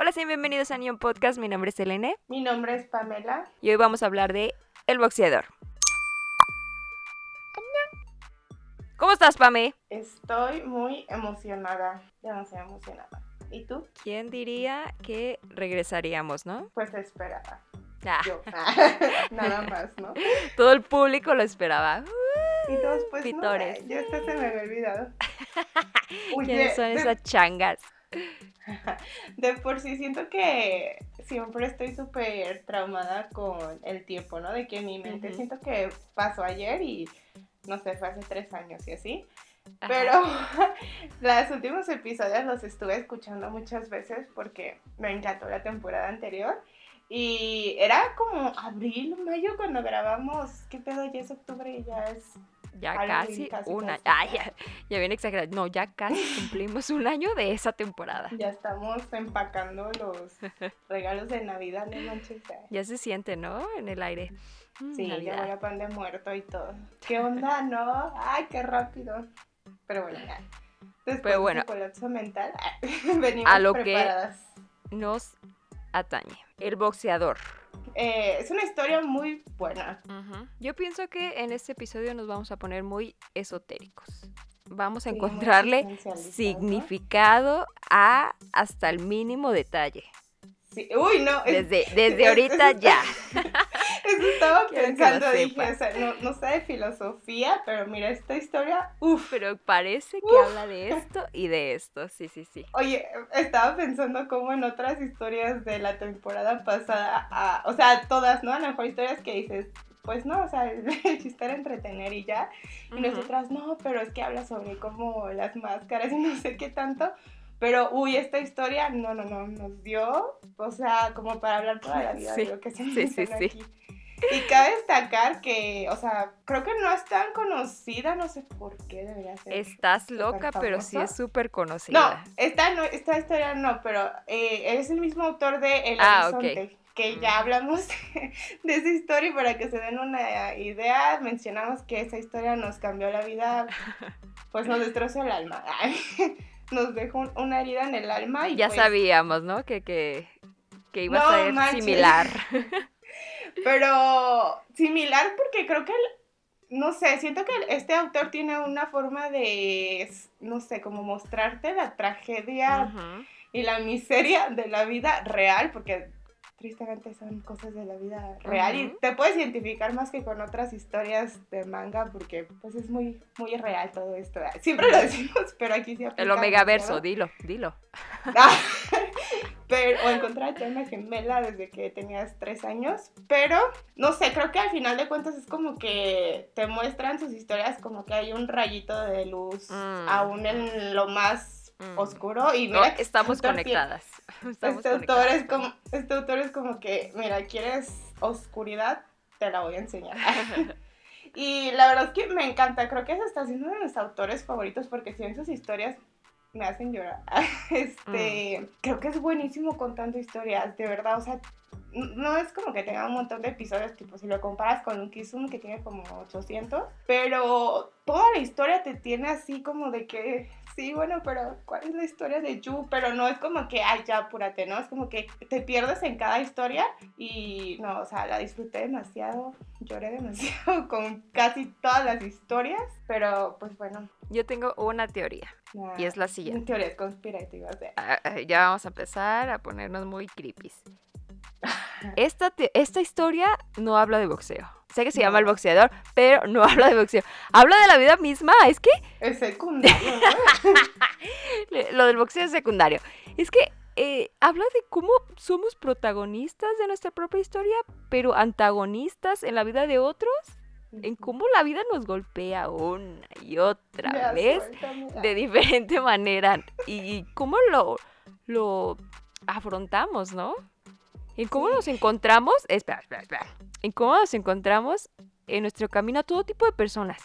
Hola, sean bienvenidos a Neon Podcast. Mi nombre es Elene Mi nombre es Pamela. y hoy vamos a hablar de El Boxeador. ¿Cómo estás, Pame? Estoy muy emocionada, demasiado emocionada. ¿Y tú? ¿Quién diría que regresaríamos, no? Pues esperaba. Ah, Yo. Nada más, ¿no? todo el público lo esperaba. Y todos pues Pitores. no, ya hasta se me había olvidado. Oye, ¿Quiénes son de, esas changas? De por sí siento que siempre estoy súper traumada con el tiempo, ¿no? De que en mi mente siento que pasó ayer y no sé, fue hace tres años y así. Ajá. Pero los últimos episodios los estuve escuchando muchas veces porque me encantó la temporada anterior. Y era como abril, mayo cuando grabamos. ¿Qué pedo? Ya es octubre y ya es. Ya casi, casi, una. casi. Ah, ya, ya bien exagerado. No, ya casi cumplimos un año de esa temporada. Ya estamos empacando los regalos de Navidad, no manches. ay. Ya se siente, ¿no? En el aire. Mm, Sí, ya voy a pan de muerto y todo. ¿Qué onda, no? Ay, qué rápido. Pero bueno, ya. Después Pero de bueno. ese colapso mental, venimos A lo que-. Nos atañe. El boxeador. Eh, es una historia muy buena. Yo pienso que en este episodio nos vamos a poner muy esotéricos. Vamos a Sí, encontrarle significado a hasta el mínimo detalle. Sí. Uy, no. es- Desde, desde es- ahorita ya. Eso estaba Quiero pensando, dije, o sea, no, no sé de filosofía, pero mira, esta historia, uff. Pero parece que habla de esto y de esto. Sí, sí, sí. Oye, estaba pensando como en otras historias de la temporada pasada, a- o sea, todas, ¿no? A lo mejor historias que dices, pues no, o sea, el, chiste era entretener y ya. Y Ujú. nosotras, no, pero es que habla sobre cómo las máscaras y no sé qué tanto. Pero, uy, esta historia, no, no, no, nos dio, o sea, como para hablar toda la vida Sí, de lo que se sí, sí, menciona sí. aquí. Y cabe destacar que, o sea, creo que no es tan conocida, no sé por qué debería ser. Estás loca, pero sí es súper No, conocida. esta, no, esta historia no, pero eh, es el mismo autor de El Ah. Horizonte, que Mm. ya hablamos de, esa historia y para que se den una idea, mencionamos que esa historia nos cambió la vida, pues nos destrozó el alma. Nos dejó un- una herida en el alma y ya pues, sabíamos, ¿no? Que, que, que iba No a ser manches. similar. Pero similar porque creo que, el- no sé, siento que este autor tiene una forma de, no sé, como mostrarte la tragedia y la miseria de la vida real, porque tristemente son cosas de la vida real y te puedes identificar más que con otras historias de manga porque pues es muy muy real todo esto. Siempre lo decimos, pero aquí sí El aplica Omega Verso, demasiado. dilo, dilo. Pero, o encontrar a una gemela desde que tenías tres años. Pero, no sé, creo que al final de cuentas es como que te muestran sus historias como que hay un rayito de luz Mm. aún en lo más Mm. oscuro. Y mira estamos este autor conectadas. Estamos este autor, conectadas, es como, este autor es como que, mira, ¿quieres oscuridad? Te la voy a enseñar. y la verdad es que me encanta, creo que es hasta uno de mis autores favoritos porque si en sus historias me hacen llorar. Este, Mm. creo que es buenísimo contando historias, de verdad, o sea, no es como que tenga un montón de episodios, tipo si lo comparas con un Kizum que tiene como 800, pero toda la historia te tiene así como de que, sí, bueno, pero ¿cuál es la historia de Yu? Pero no es como que, ay, ya, apúrate, ¿no? Es como que te pierdes en cada historia y, no, o sea, la disfruté demasiado, lloré demasiado con casi todas las historias, pero pues bueno. Yo tengo una teoría nada, y es la siguiente. Teorías conspirativas. Ah, ah, Ya vamos a empezar a ponernos muy creepy. Esta, esta historia no habla de boxeo. Sé que se llama el boxeador, pero no habla de boxeo. Habla de la vida misma. Es que Es secundario, lo del boxeo es secundario. Es que eh, habla de cómo somos protagonistas de nuestra propia historia, pero antagonistas en la vida de otros. En cómo la vida nos golpea una y otra Ya, vez de diferente manera y cómo lo, lo afrontamos, ¿no? En cómo nos encontramos, espera, espera, espera, en cómo nos encontramos en nuestro camino a todo tipo de personas,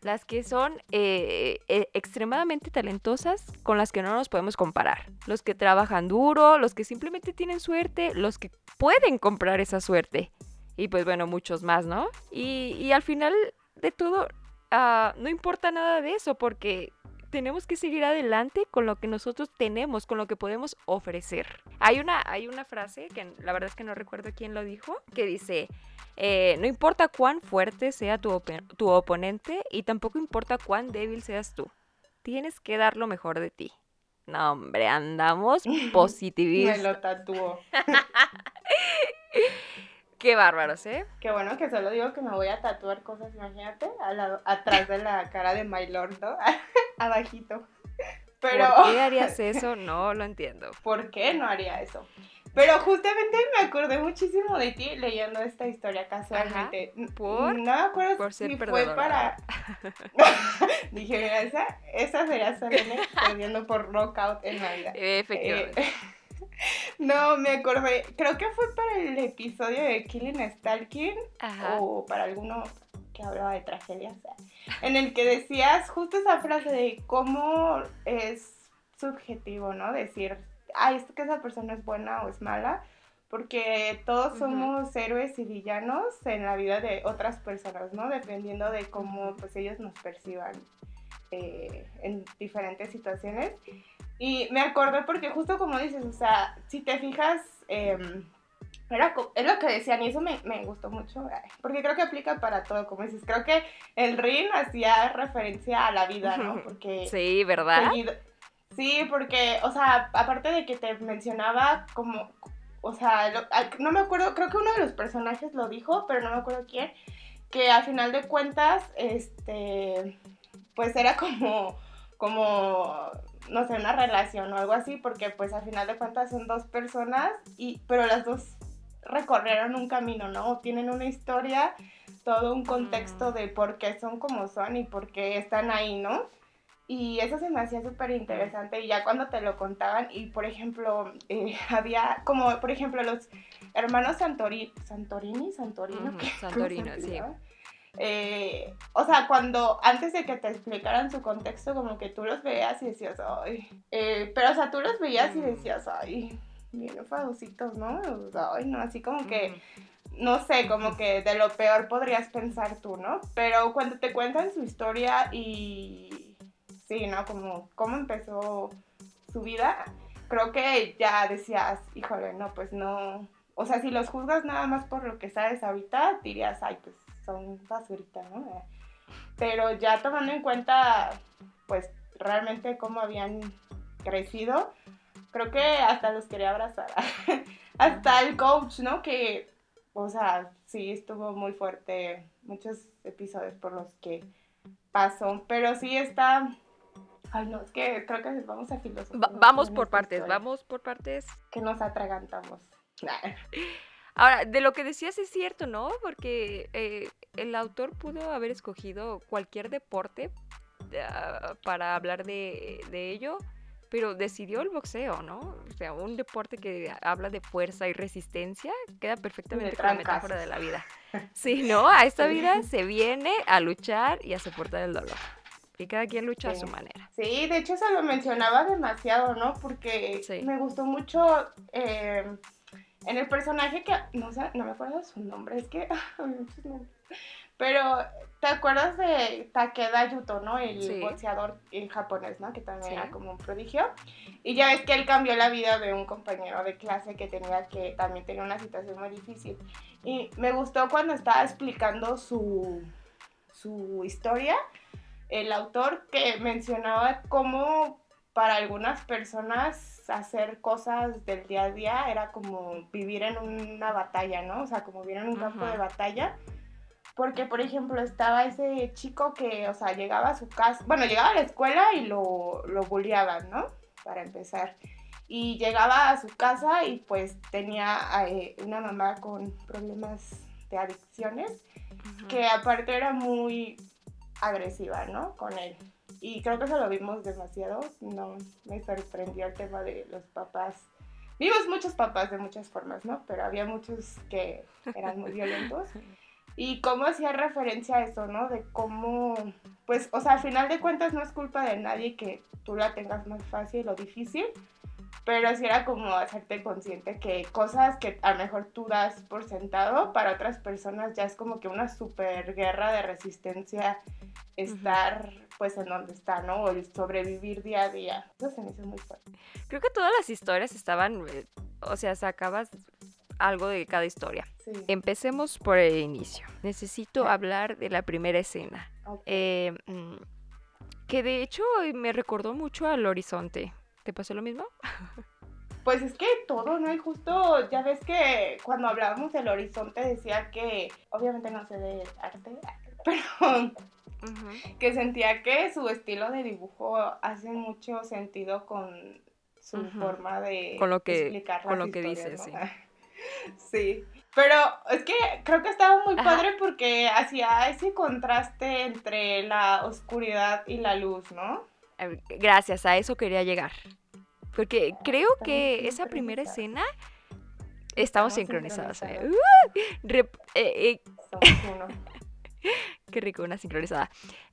las que son eh, eh, extremadamente talentosas con las que no nos podemos comparar, los que trabajan duro, los que simplemente tienen suerte, los que pueden comprar esa suerte. Y pues bueno, muchos más, ¿no? Y, y al final de todo, ah, no importa nada de eso porque tenemos que seguir adelante con lo que nosotros tenemos, con lo que podemos ofrecer. Hay una, hay una frase que la verdad es que no recuerdo quién lo dijo, que dice, eh, no importa cuán fuerte sea tu, tu oponente y tampoco importa cuán débil seas tú, tienes que dar lo mejor de ti. No, hombre, andamos positivistas. Me lo tatuó. Qué bárbaros, ¿eh? Qué bueno que solo digo que me voy a tatuar cosas, imagínate, atrás de la cara de My Lord, ¿no? Abajito. Pero... ¿Por qué harías eso? No lo entiendo. ¿Por qué no haría eso? Pero justamente me acordé muchísimo de ti leyendo esta historia casualmente. ¿Por? No me acuerdo Por ser si fue para... Dije, mira, esa, esa sería Selene perdiendo por knockout en la vida. Efectivamente. Eh, no, me acordé. Creo que fue para el episodio de Killing Stalking o para alguno que hablaba de tragedias, en el que decías justo esa frase de cómo es subjetivo, ¿no? Decir, ay, es que esa persona es buena o es mala, porque todos somos héroes y villanos en la vida de otras personas, ¿no? Dependiendo de cómo pues ellos nos perciban eh, en diferentes situaciones. Y me acordé porque justo como dices, o sea, si te fijas, em, era, es lo que decían y eso me, me, gustó mucho, porque creo que aplica para todo, como dices, creo que el ring hacía referencia a la vida, ¿no? Porque... Sí, ¿verdad? sí, porque, o sea, aparte de que te mencionaba como, o sea, no me acuerdo, creo que uno de los personajes lo dijo, pero no me acuerdo quién, que al final de cuentas, este, pues era como, como no sé, una relación o algo así, porque pues al final de cuentas son dos personas, y, pero las dos recorrieron un camino, ¿no? Tienen una historia, todo un contexto de por qué son como son y por qué están ahí, ¿no? Y eso se me hacía súper interesante y ya cuando te lo contaban y por ejemplo eh, había como por ejemplo los hermanos Santori, Santorini, Santorino, Santorino, sí. Eh, o sea, cuando antes de que te explicaran su contexto, como que tú los veías y decías, ay, eh, pero o sea, tú los veías y mm. decías, ay, bien enfadositos, ¿no? Ay, no, así como que, no sé, como que de lo peor podrías pensar tú, ¿no? Pero cuando te cuentan su historia y, sí, ¿no? Como cómo empezó su vida, creo que ya decías, híjole, no, pues no, o sea, si los juzgas nada más por lo que sabes ahorita, dirías, ay, pues son basuritas, ¿no? Pero ya tomando en cuenta, pues, realmente cómo habían crecido, creo que hasta los quería abrazar. hasta el coach, ¿no? Que, o sea, sí estuvo muy fuerte muchos episodios por los que pasó, pero sí está... Ay, no, es que creo que vamos a filosofar. vamos por partes, vamos por partes. Que nos atragantamos. Ahora, de lo que decías es cierto, ¿no? Porque eh, el autor pudo haber escogido cualquier deporte ah, para hablar de, ello, pero decidió el boxeo, ¿no? O sea, un deporte que habla de fuerza y resistencia queda perfectamente con la metáfora de la vida. Sí, ¿no? A esta vida se viene a luchar y a soportar el dolor. Y cada quien lucha a su manera. Sí, de hecho se lo mencionaba demasiado, ¿no? Porque me gustó mucho... Eh, en el personaje que, no sé, no me acuerdo su nombre, es que muchos nombres. Pero, ¿te acuerdas de Takeda Yuto, no? El boxeador japonés, ¿no? Que también era como un prodigio. Y ya ves que él cambió la vida de un compañero de clase que tenía que también tenía una situación muy difícil. Y me gustó cuando estaba explicando su, su historia, el autor que mencionaba cómo para algunas personas hacer cosas del día a día era como vivir en una batalla, ¿no? O sea, como vivir en un campo de batalla. Porque, por ejemplo, estaba ese chico que, o sea, llegaba a su casa, bueno, llegaba a la escuela y lo, lo bulleaban, ¿no? Para empezar. Y llegaba a su casa y pues tenía eh, una mamá con problemas de adicciones, que aparte era muy agresiva, ¿no? Con él. Y creo que eso lo vimos demasiado. No me sorprendió el tema de los papás. Vimos muchos papás de muchas formas, ¿no? Pero había muchos que eran muy violentos. Y cómo hacía referencia a eso, ¿no? De cómo, pues, o sea, al final de cuentas no es culpa de nadie que tú la tengas más fácil o difícil, pero sí era como hacerte consciente que cosas que a lo mejor tú das por sentado, para otras personas ya es como que una super guerra de resistencia estar pues en donde está, ¿no? O el sobrevivir día a día. Eso se me hizo muy fuerte. Creo que todas las historias estaban, eh, o sea, sacabas algo de cada historia. Sí. Empecemos por el inicio. Necesito hablar de la primera escena. Eh, mm, que de hecho me recordó mucho al horizonte. ¿Te pasó lo mismo? Pues es que todo, ¿no? Y justo ya ves que cuando hablábamos del horizonte decía que, obviamente no sé de arte, pero que sentía que su estilo de dibujo hace mucho sentido con su forma de Con lo que- explicar con lo que dices, ¿no? sí. Pero es que creo que estaba muy Ajá. padre porque hacía ese contraste entre la oscuridad y la luz, ¿no? Gracias, a eso quería llegar. Porque creo que esa primera escena estamos Estamos sincronizadas. eh. ¡Uh! Rep- eh, eh, Somos uno. Qué rico, una sincronizada.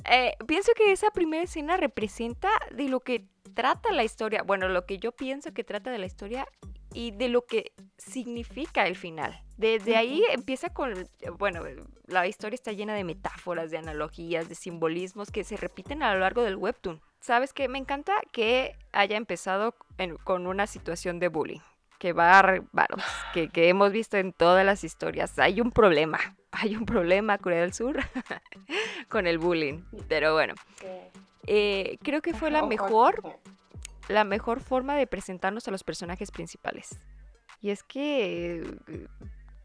Eh, pienso que esa primera escena representa de lo que trata la historia, bueno, lo que yo pienso que trata de la historia y de lo que significa el final. Desde ahí empieza con, bueno, la historia está llena de metáforas, de analogías, de simbolismos que se repiten a lo largo del webtoon. ¿Sabes qué? Me encanta que haya empezado en- con una situación de bullying. Que va, varos, que, que hemos visto en todas las historias. Hay un problema. Hay un problema, Corea del Sur, con el bullying. Pero bueno, eh, creo que fue la mejor, la mejor forma de presentarnos a los personajes principales. Y es que eh,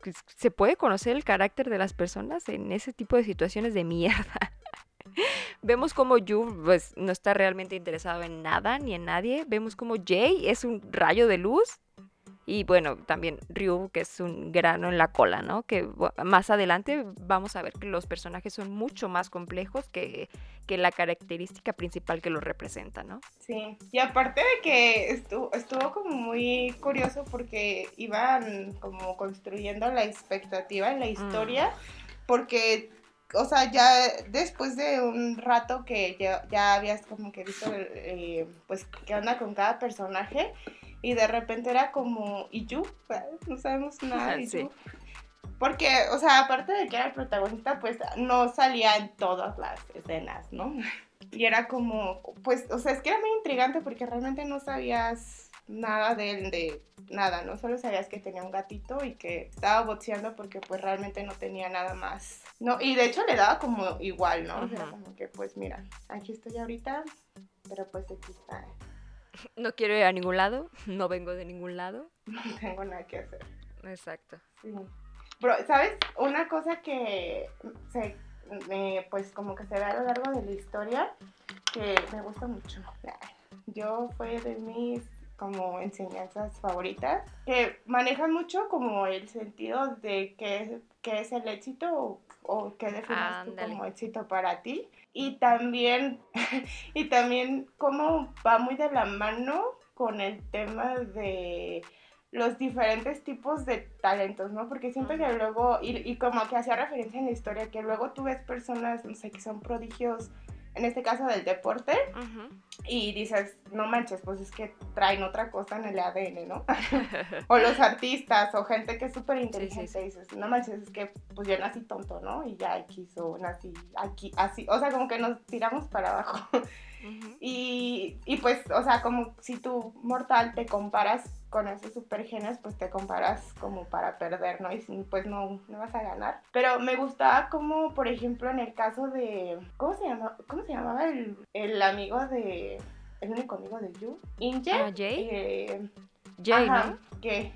pues, se puede conocer el carácter de las personas en ese tipo de situaciones de mierda. Vemos como Yu pues, no está realmente interesado en nada ni en nadie. Vemos como Jay es un rayo de luz. Y bueno, también Ryu, que es un grano en la cola, ¿no? Que más adelante vamos a ver que los personajes son mucho más complejos que, que la característica principal que los representa, ¿no? Sí, y aparte de que estuvo, estuvo como muy curioso porque iban como construyendo la expectativa en la historia, porque, o sea, ya después de un rato que ya, ya habías como que visto, eh, pues, qué onda con cada personaje, y de repente era como, ¿y Yu? No sabemos nada de Sí. Porque, o sea, aparte de que era el protagonista, pues no salía en todas las escenas, ¿no? Y era como, pues, o sea, es que era muy intrigante porque realmente no sabías nada de él, de nada, ¿no? Solo sabías que tenía un gatito y que estaba boxeando porque pues realmente no tenía nada más. No, y de hecho le daba como igual, ¿no? O sea, como que, pues mira, aquí estoy ahorita, pero pues aquí está, No quiero ir a ningún lado, no vengo de ningún lado. no tengo nada que hacer. Exacto. Sí. Pero, ¿sabes? Una cosa que se, me, pues como que se ve a lo largo de la historia que me gusta mucho. Yo fue de mis como enseñanzas favoritas que manejan mucho como el sentido de qué, qué es el éxito o, o qué defines tú como éxito para ti. Y también y también cómo va muy de la mano con el tema de los diferentes tipos de talentos, ¿no? Porque siento que luego, y, y como que hacía referencia en la historia, que luego tú ves personas, no sé, que son prodigios, en este caso del deporte, y dices, no manches, pues es que traen otra cosa en el ADN, ¿no? o los artistas, o gente que es súper inteligente, sí. dices, no manches, es que pues yo nací tonto, ¿no? Y ya aquí o nací aquí, así, o sea, como que nos tiramos para abajo. Y, y pues, o sea, como si tú mortal te comparas con esos supergenios, pues te comparas como para perder, ¿no? Y pues no, no vas a ganar. Pero me gustaba como, por ejemplo, en el caso de... ¿Cómo se, llama, cómo se llamaba el, el amigo de... El único amigo de Yu? Inge. Ah, Jay. Eh, Jay, ajá, que...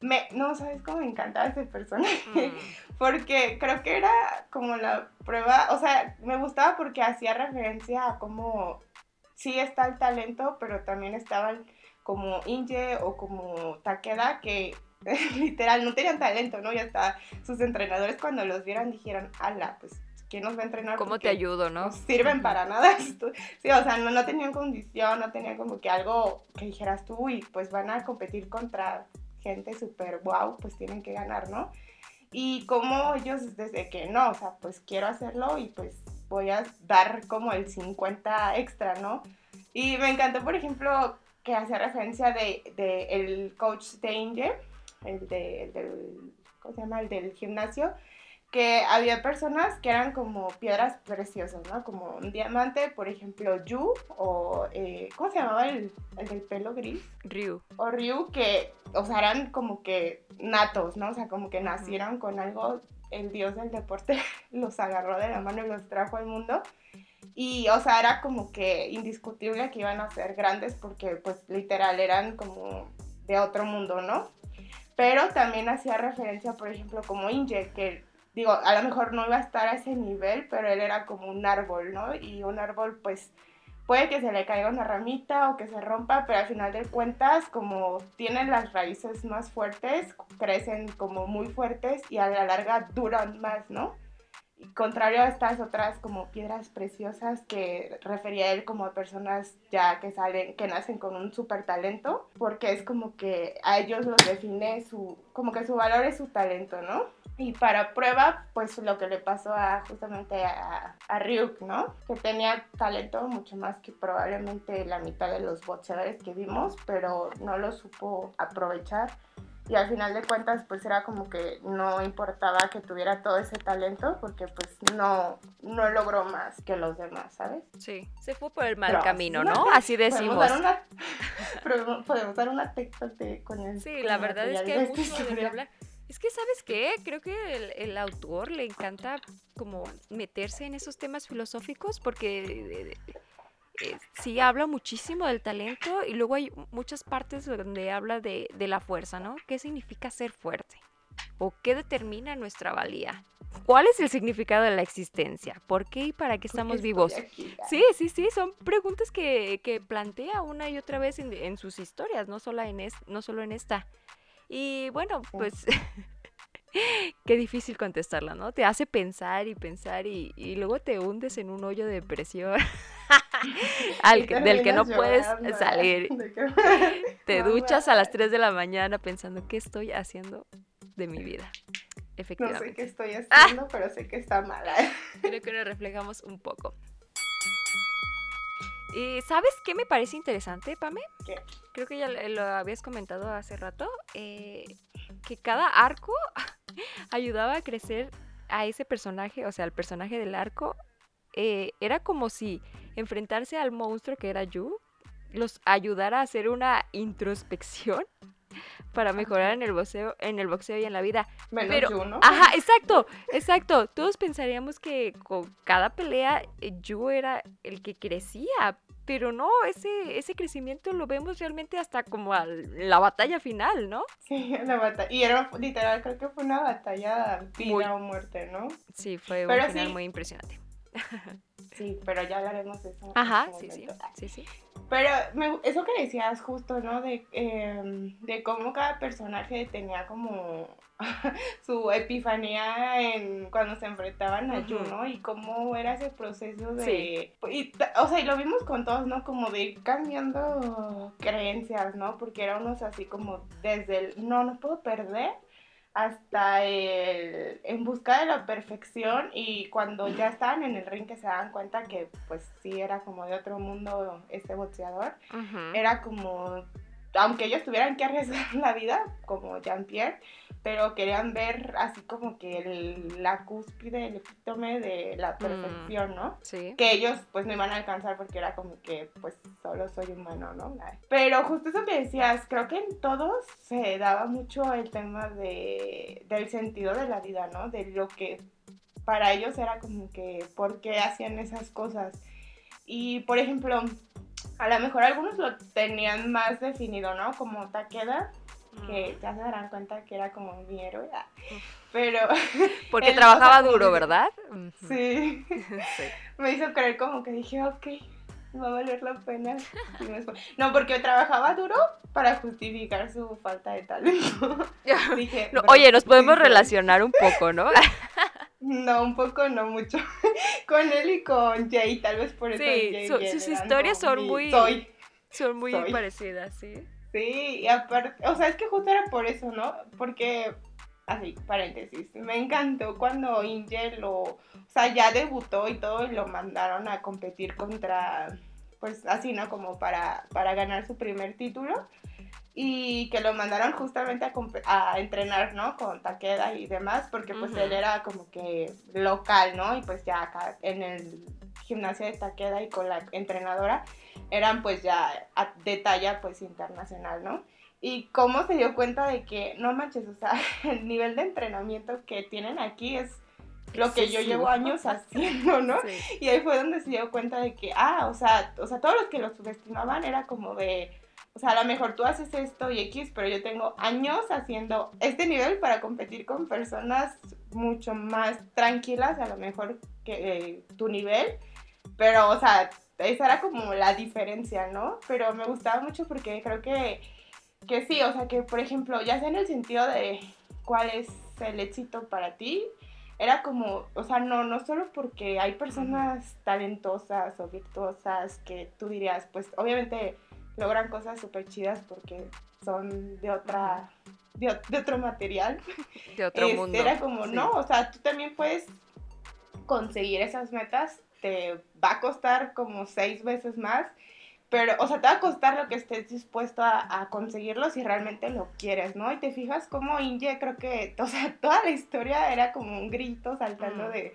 Me, no, ¿sabes cómo me encantaba ese personaje? ¿no? Mm. porque creo que era como la prueba, o sea, me gustaba porque hacía referencia a cómo sí está el talento, pero también estaban como Inge o como Takeda que literal no tenían talento, ¿no? Y hasta sus entrenadores cuando los vieron dijeron, ala, pues, ¿quién nos va a entrenar? ¿Cómo te ayudo, no? no sirven para nada. esto". Sí, o sea, no, no tenían condición, no tenían como que algo que dijeras tú y pues van a competir contra gente súper wow, pues tienen que ganar, ¿no? Y como ellos desde que no, o sea, pues quiero hacerlo y pues voy a dar como el 50 extra, ¿no? Y me encantó, por ejemplo, que hacía referencia de, de el coach de Inge, el, de, el del, ¿cómo se llama? El del gimnasio, que había personas que eran como piedras preciosas, ¿no? Como un diamante, por ejemplo, Yu, o eh, ¿cómo se llamaba el, el, del pelo gris? Ryu. O Ryu, que, o sea, eran como que natos, ¿no? O sea, como que nacieron con algo, el dios del deporte los agarró de la mano y los trajo al mundo. Y, o sea, era como que indiscutible que iban a ser grandes porque, pues, literal, eran como de otro mundo, ¿no? Pero también hacía referencia, por ejemplo, como Inge, que digo, a lo mejor no iba a estar a ese nivel, pero él era como un árbol, ¿no? Y un árbol, pues, puede que se le caiga una ramita o que se rompa, pero al final de cuentas, como tienen las raíces más fuertes, crecen como muy fuertes y a la larga duran más, ¿no? Contrario a estas otras como piedras preciosas que refería él como a personas ya que salen, que nacen con un súper talento, porque es como que a ellos los define su, como que su valor es su talento, ¿no? Y para prueba, pues lo que le pasó a justamente a, a Ryuk, ¿no? Que tenía talento mucho más que probablemente la mitad de los boxeadores que vimos, pero no lo supo aprovechar. Y al final de cuentas, pues era como que no importaba que tuviera todo ese talento, porque pues no, no logró más que los demás, ¿sabes? Sí, se fue por el mal camino, ¿no? Así decimos. Podemos dar una, podemos dar una con el... Sí, la verdad es que hay mucho de hablar. Es que, ¿sabes qué? Creo que el, autor le encanta como meterse en esos temas filosóficos porque eh, sí habla muchísimo del talento y luego hay muchas partes donde habla de, la fuerza, ¿no? ¿Qué significa ser fuerte? ¿O qué determina nuestra valía? ¿Cuál es el significado de la existencia? ¿Por qué y para qué estamos vivos? sí, sí, sí, son preguntas que, plantea una y otra vez en, sus historias, no solo en, no solo en esta. Y bueno, pues qué difícil contestarla, ¿no? Te hace pensar y pensar y, luego te hundes en un hoyo de depresión al del que no puedes salir. te duchas a las 3 de la mañana pensando, ¿qué estoy haciendo de mi vida? Efectivamente. No sé qué estoy haciendo, pero sé que está mala. Creo que nos reflejamos un poco. ¿Y sabes qué me parece interesante, Pame? ¿Qué? Creo que ya lo habías comentado hace rato, eh, que cada arco ayudaba a crecer a ese personaje, o sea, el personaje del arco, eh, era como si enfrentarse al monstruo que era Yu los ayudara a hacer una introspección para mejorar en el boxeo, en el boxeo y en la vida. Menos Pero, ¿no? Ajá, exacto, exacto. Todos pensaríamos que con cada pelea eh, Yu era el que crecía, pero no, ese, ese crecimiento lo vemos realmente hasta como a la batalla final, ¿no? Sí, la batalla. Y era literal, creo que fue una batalla vida o muerte, ¿no? Sí, fue un final muy impresionante. Sí, pero ya hablaremos de eso. Ajá, sí, sí, sí, sí. Pero eso que decías justo, ¿no? De, em, de cómo cada personaje tenía como su epifanía en cuando se enfrentaban a Yu, ¿no? Y cómo era ese proceso de... o sea, y lo vimos con todos, ¿no? Como de ir cambiando creencias, ¿no? Porque era unos así como desde el, no, no puedo perder hasta el en busca de la perfección y cuando ya estaban en el ring que se daban cuenta que pues sí era como de otro mundo este boxeador, era como, aunque ellos tuvieran que arriesgar la vida, como Jean-Pierre, pero querían ver así como que la cúspide, el epítome de la mm, perfección, ¿no? Sí. Que ellos pues no iban a alcanzar porque era como que pues solo soy humano, ¿no? Pero justo eso que decías, creo que en todos se daba mucho el tema de, del sentido de la vida, ¿no? De lo que para ellos era como que por qué hacían esas cosas. Y por ejemplo, a lo mejor algunos lo tenían más definido, ¿no? Como Takeda, que ya se darán cuenta que era como mi héroe. Ah. Pero. Porque trabajaba duro, ¿verdad? Sí. Me hizo creer como que dije, ok, va a valer la pena. No, porque trabajaba duro para justificar su falta de talento. dije, oye, nos podemos relacionar un poco, ¿no? No, un poco, no mucho. con él y con Jay, tal vez por eso. Sí, sus historias son muy. Son muy parecidas, sí. Sí, y aparte, o sea, es que justo era por eso, ¿no? Porque, así, paréntesis, me encantó cuando Inge lo, o sea, ya debutó y todo y lo mandaron a competir contra, pues así, ¿no? Como para, para ganar su primer título. Y que lo mandaron justamente a, entrenar, ¿no? Con Takeda y demás, porque pues él era como que local, ¿no? Y pues ya acá en el gimnasio de Takeda y con la entrenadora eran pues ya de talla pues internacional, ¿no? Y cómo se dio cuenta de que, no manches, o sea, el nivel de entrenamiento que tienen aquí es lo que yo llevo años haciendo, ¿no? Sí. Y ahí fue donde se dio cuenta de que, ah, o sea, o sea, todos los que lo subestimaban era como de, o sea, a lo mejor tú haces esto y X, pero yo tengo años haciendo este nivel para competir con personas mucho más tranquilas, a lo mejor que eh, tu nivel, pero, o sea, esa era como la diferencia, ¿no? Pero me gustaba mucho porque creo que, que sí, o sea, que por ejemplo, ya sea en el sentido de cuál es el éxito para ti, era como, o sea, no, no solo porque hay personas talentosas o virtuosas que tú dirías, pues obviamente logran cosas súper chidas porque son de otra, de, de otro material. De otro Este, mundo. Era como, Sí. no, o sea, tú también puedes conseguir esas metas, te va a costar como seis veces más, pero, o sea, te va a costar lo que estés dispuesto a, a conseguirlo si realmente lo quieres, ¿no? Y te fijas como Inge, creo que, o sea, toda la historia era como un grito saltando Mm. de,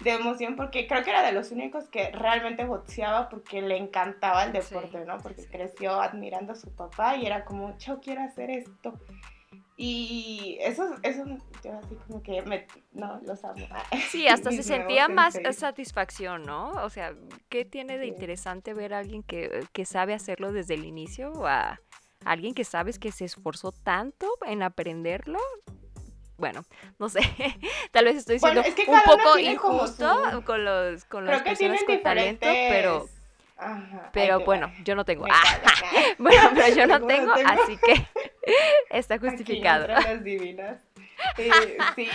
de emoción, porque creo que era de los únicos que realmente boxeaba porque le encantaba el Sí, deporte, ¿no? Porque sí. creció admirando a su papá y era como, yo quiero hacer esto. Y eso, eso, yo así como que me, no, los amo. Sí, hasta se sentía más senseis. satisfacción, ¿no? O sea, ¿qué tiene de Sí. interesante ver a alguien que, que sabe hacerlo desde el inicio a alguien que sabes que se esforzó tanto en aprenderlo? Bueno, no sé, tal vez estoy siendo Bueno, es que un poco injusto su- con los con las personas con talento, diferentes... pero Ajá, pero bueno, yo no tengo. Ah, bueno, pero yo no tengo, tengo. así que está justificado. las divinas. Eh, sí.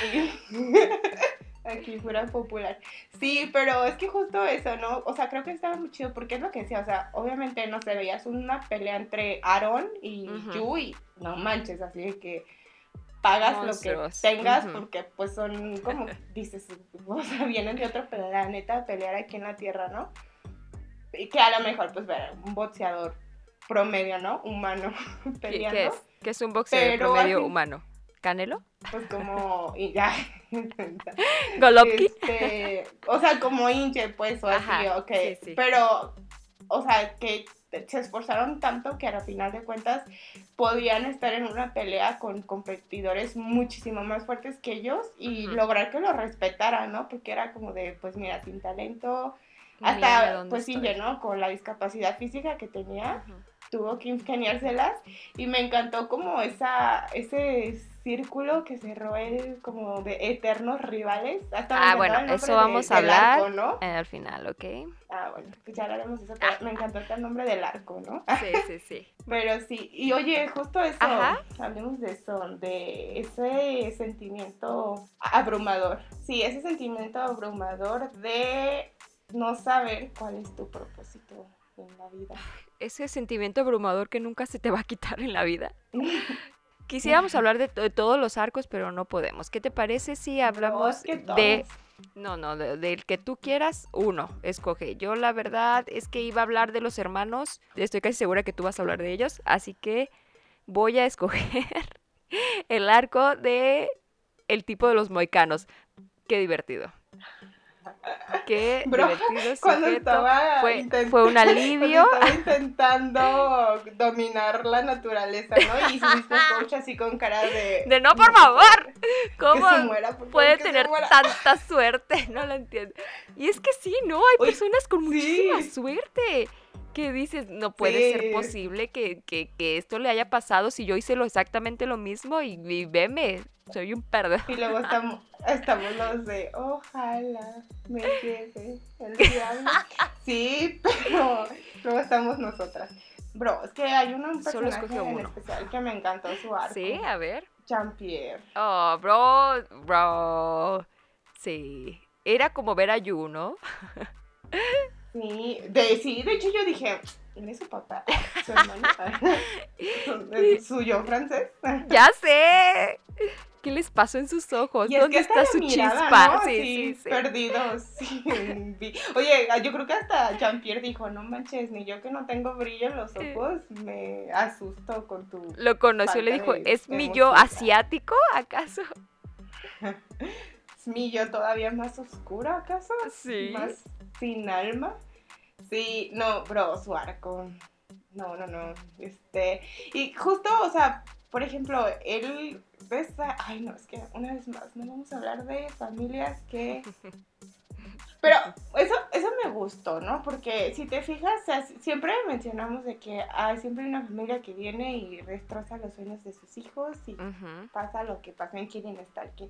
Aquí fuera popular. Sí, pero es que justo eso, ¿no? O sea, creo que estaba muy chido porque es lo que decía, o sea, obviamente no se veías una pelea entre Aaron y Ujú. Yu y no manches, así de que pagas Monstruos. lo que tengas porque pues son como dices, o sea, vienen de otro planeta a pelear aquí en la Tierra, ¿no? Y que a lo mejor pues ver un boxeador promedio, ¿no? Humano ¿Qué, peleando. qué es? ¿Qué es un boxeador Pero promedio así- humano? ¿Canelo? Pues como, y ya. ¿Golovkin? Este, o sea, como Inge, pues, o así, ok. sí, sí. Pero, o sea, que se esforzaron tanto que al final de cuentas podían estar en una pelea con competidores muchísimo más fuertes que ellos y lograr que lo respetaran, ¿no? Porque era como de, pues mira, sin talento, hasta, pues. Inge, ¿no? Con la discapacidad física que tenía. Tuvo que ingeniárselas y me encantó como esa ese círculo que cerró él como de eternos rivales. Hasta Ah, bueno, eso de- vamos a hablar. arco, ¿no? Al final, ¿ok? Ah, bueno, pues ya hablaremos de eso, pero me encantó el nombre del arco, ¿no? Sí, sí, sí. Pero sí, y oye, justo eso, Ajá. hablemos de eso, de ese sentimiento abrumador. Sí, ese sentimiento abrumador de no saber cuál es tu propósito en la vida. Ese sentimiento abrumador que nunca se te va a quitar en la vida. Quisiéramos hablar de, to- de todos los arcos, pero no podemos. ¿Qué te parece si hablamos es que de... No, no, de- del que tú quieras, uno, escoge. Yo la verdad es que iba a hablar de los hermanos, estoy casi segura que tú vas a hablar de ellos, así que voy a escoger el arco de el tipo de los moicanos. Qué divertido. Qué Bro, divertido cuando estaba Fue, fue un alivio. Cuando estaba intentando dominar la naturaleza, ¿no? Y un coach así con cara de... De no, por favor. Que ¿Cómo se muera, por favor, puede que se tener muera. tanta suerte? No lo entiendo. Y es que sí, ¿no? Hay Oye, personas con muchísima sí. suerte. Que dices, no puede Sí. ser posible que, que- que esto le haya pasado si yo hice lo exactamente lo mismo y, y veme, soy un perdedor. Y luego estamos, estamos los de, ojalá me lleve el diablo. Sí, pero luego estamos nosotras. Bro, es que hay uno, un Solo personaje escoge en uno. especial que me encantó su arco. Sí, a ver. Jean-Pierre. Oh, bro, bro. Sí. Era como ver a Yu, ¿no? Sí, de, sí, de hecho yo dije, ¿él es su papá? ¿Su hermano? ¿Su yo francés? Ya sé. ¿Qué les pasó en sus ojos? Y es ¿Dónde que está su mirada, chispa? ¿no? Sí, Así, sí, sí. Perdidos. sí. Oye, yo creo que hasta Jean-Pierre dijo, no manches, ni yo que no tengo brillo en los ojos, me asusto con tu... Lo conoció y le dijo, de ¿es mi yo emoción". asiático acaso? ¿Es mi yo todavía más oscuro acaso? Sí. Más sin alma. Sí, no, bro, su arco. No, no, no. Este. Y justo, o sea, por ejemplo, él. ¿Ves? Ay, no, es que una vez más, no vamos a hablar de familias que. Pero eso, eso me gustó, ¿no? Porque si te fijas, o sea, siempre mencionamos de que hay siempre una familia que viene y destroza los sueños de sus hijos y pasa lo que pasa en Killing Stalking.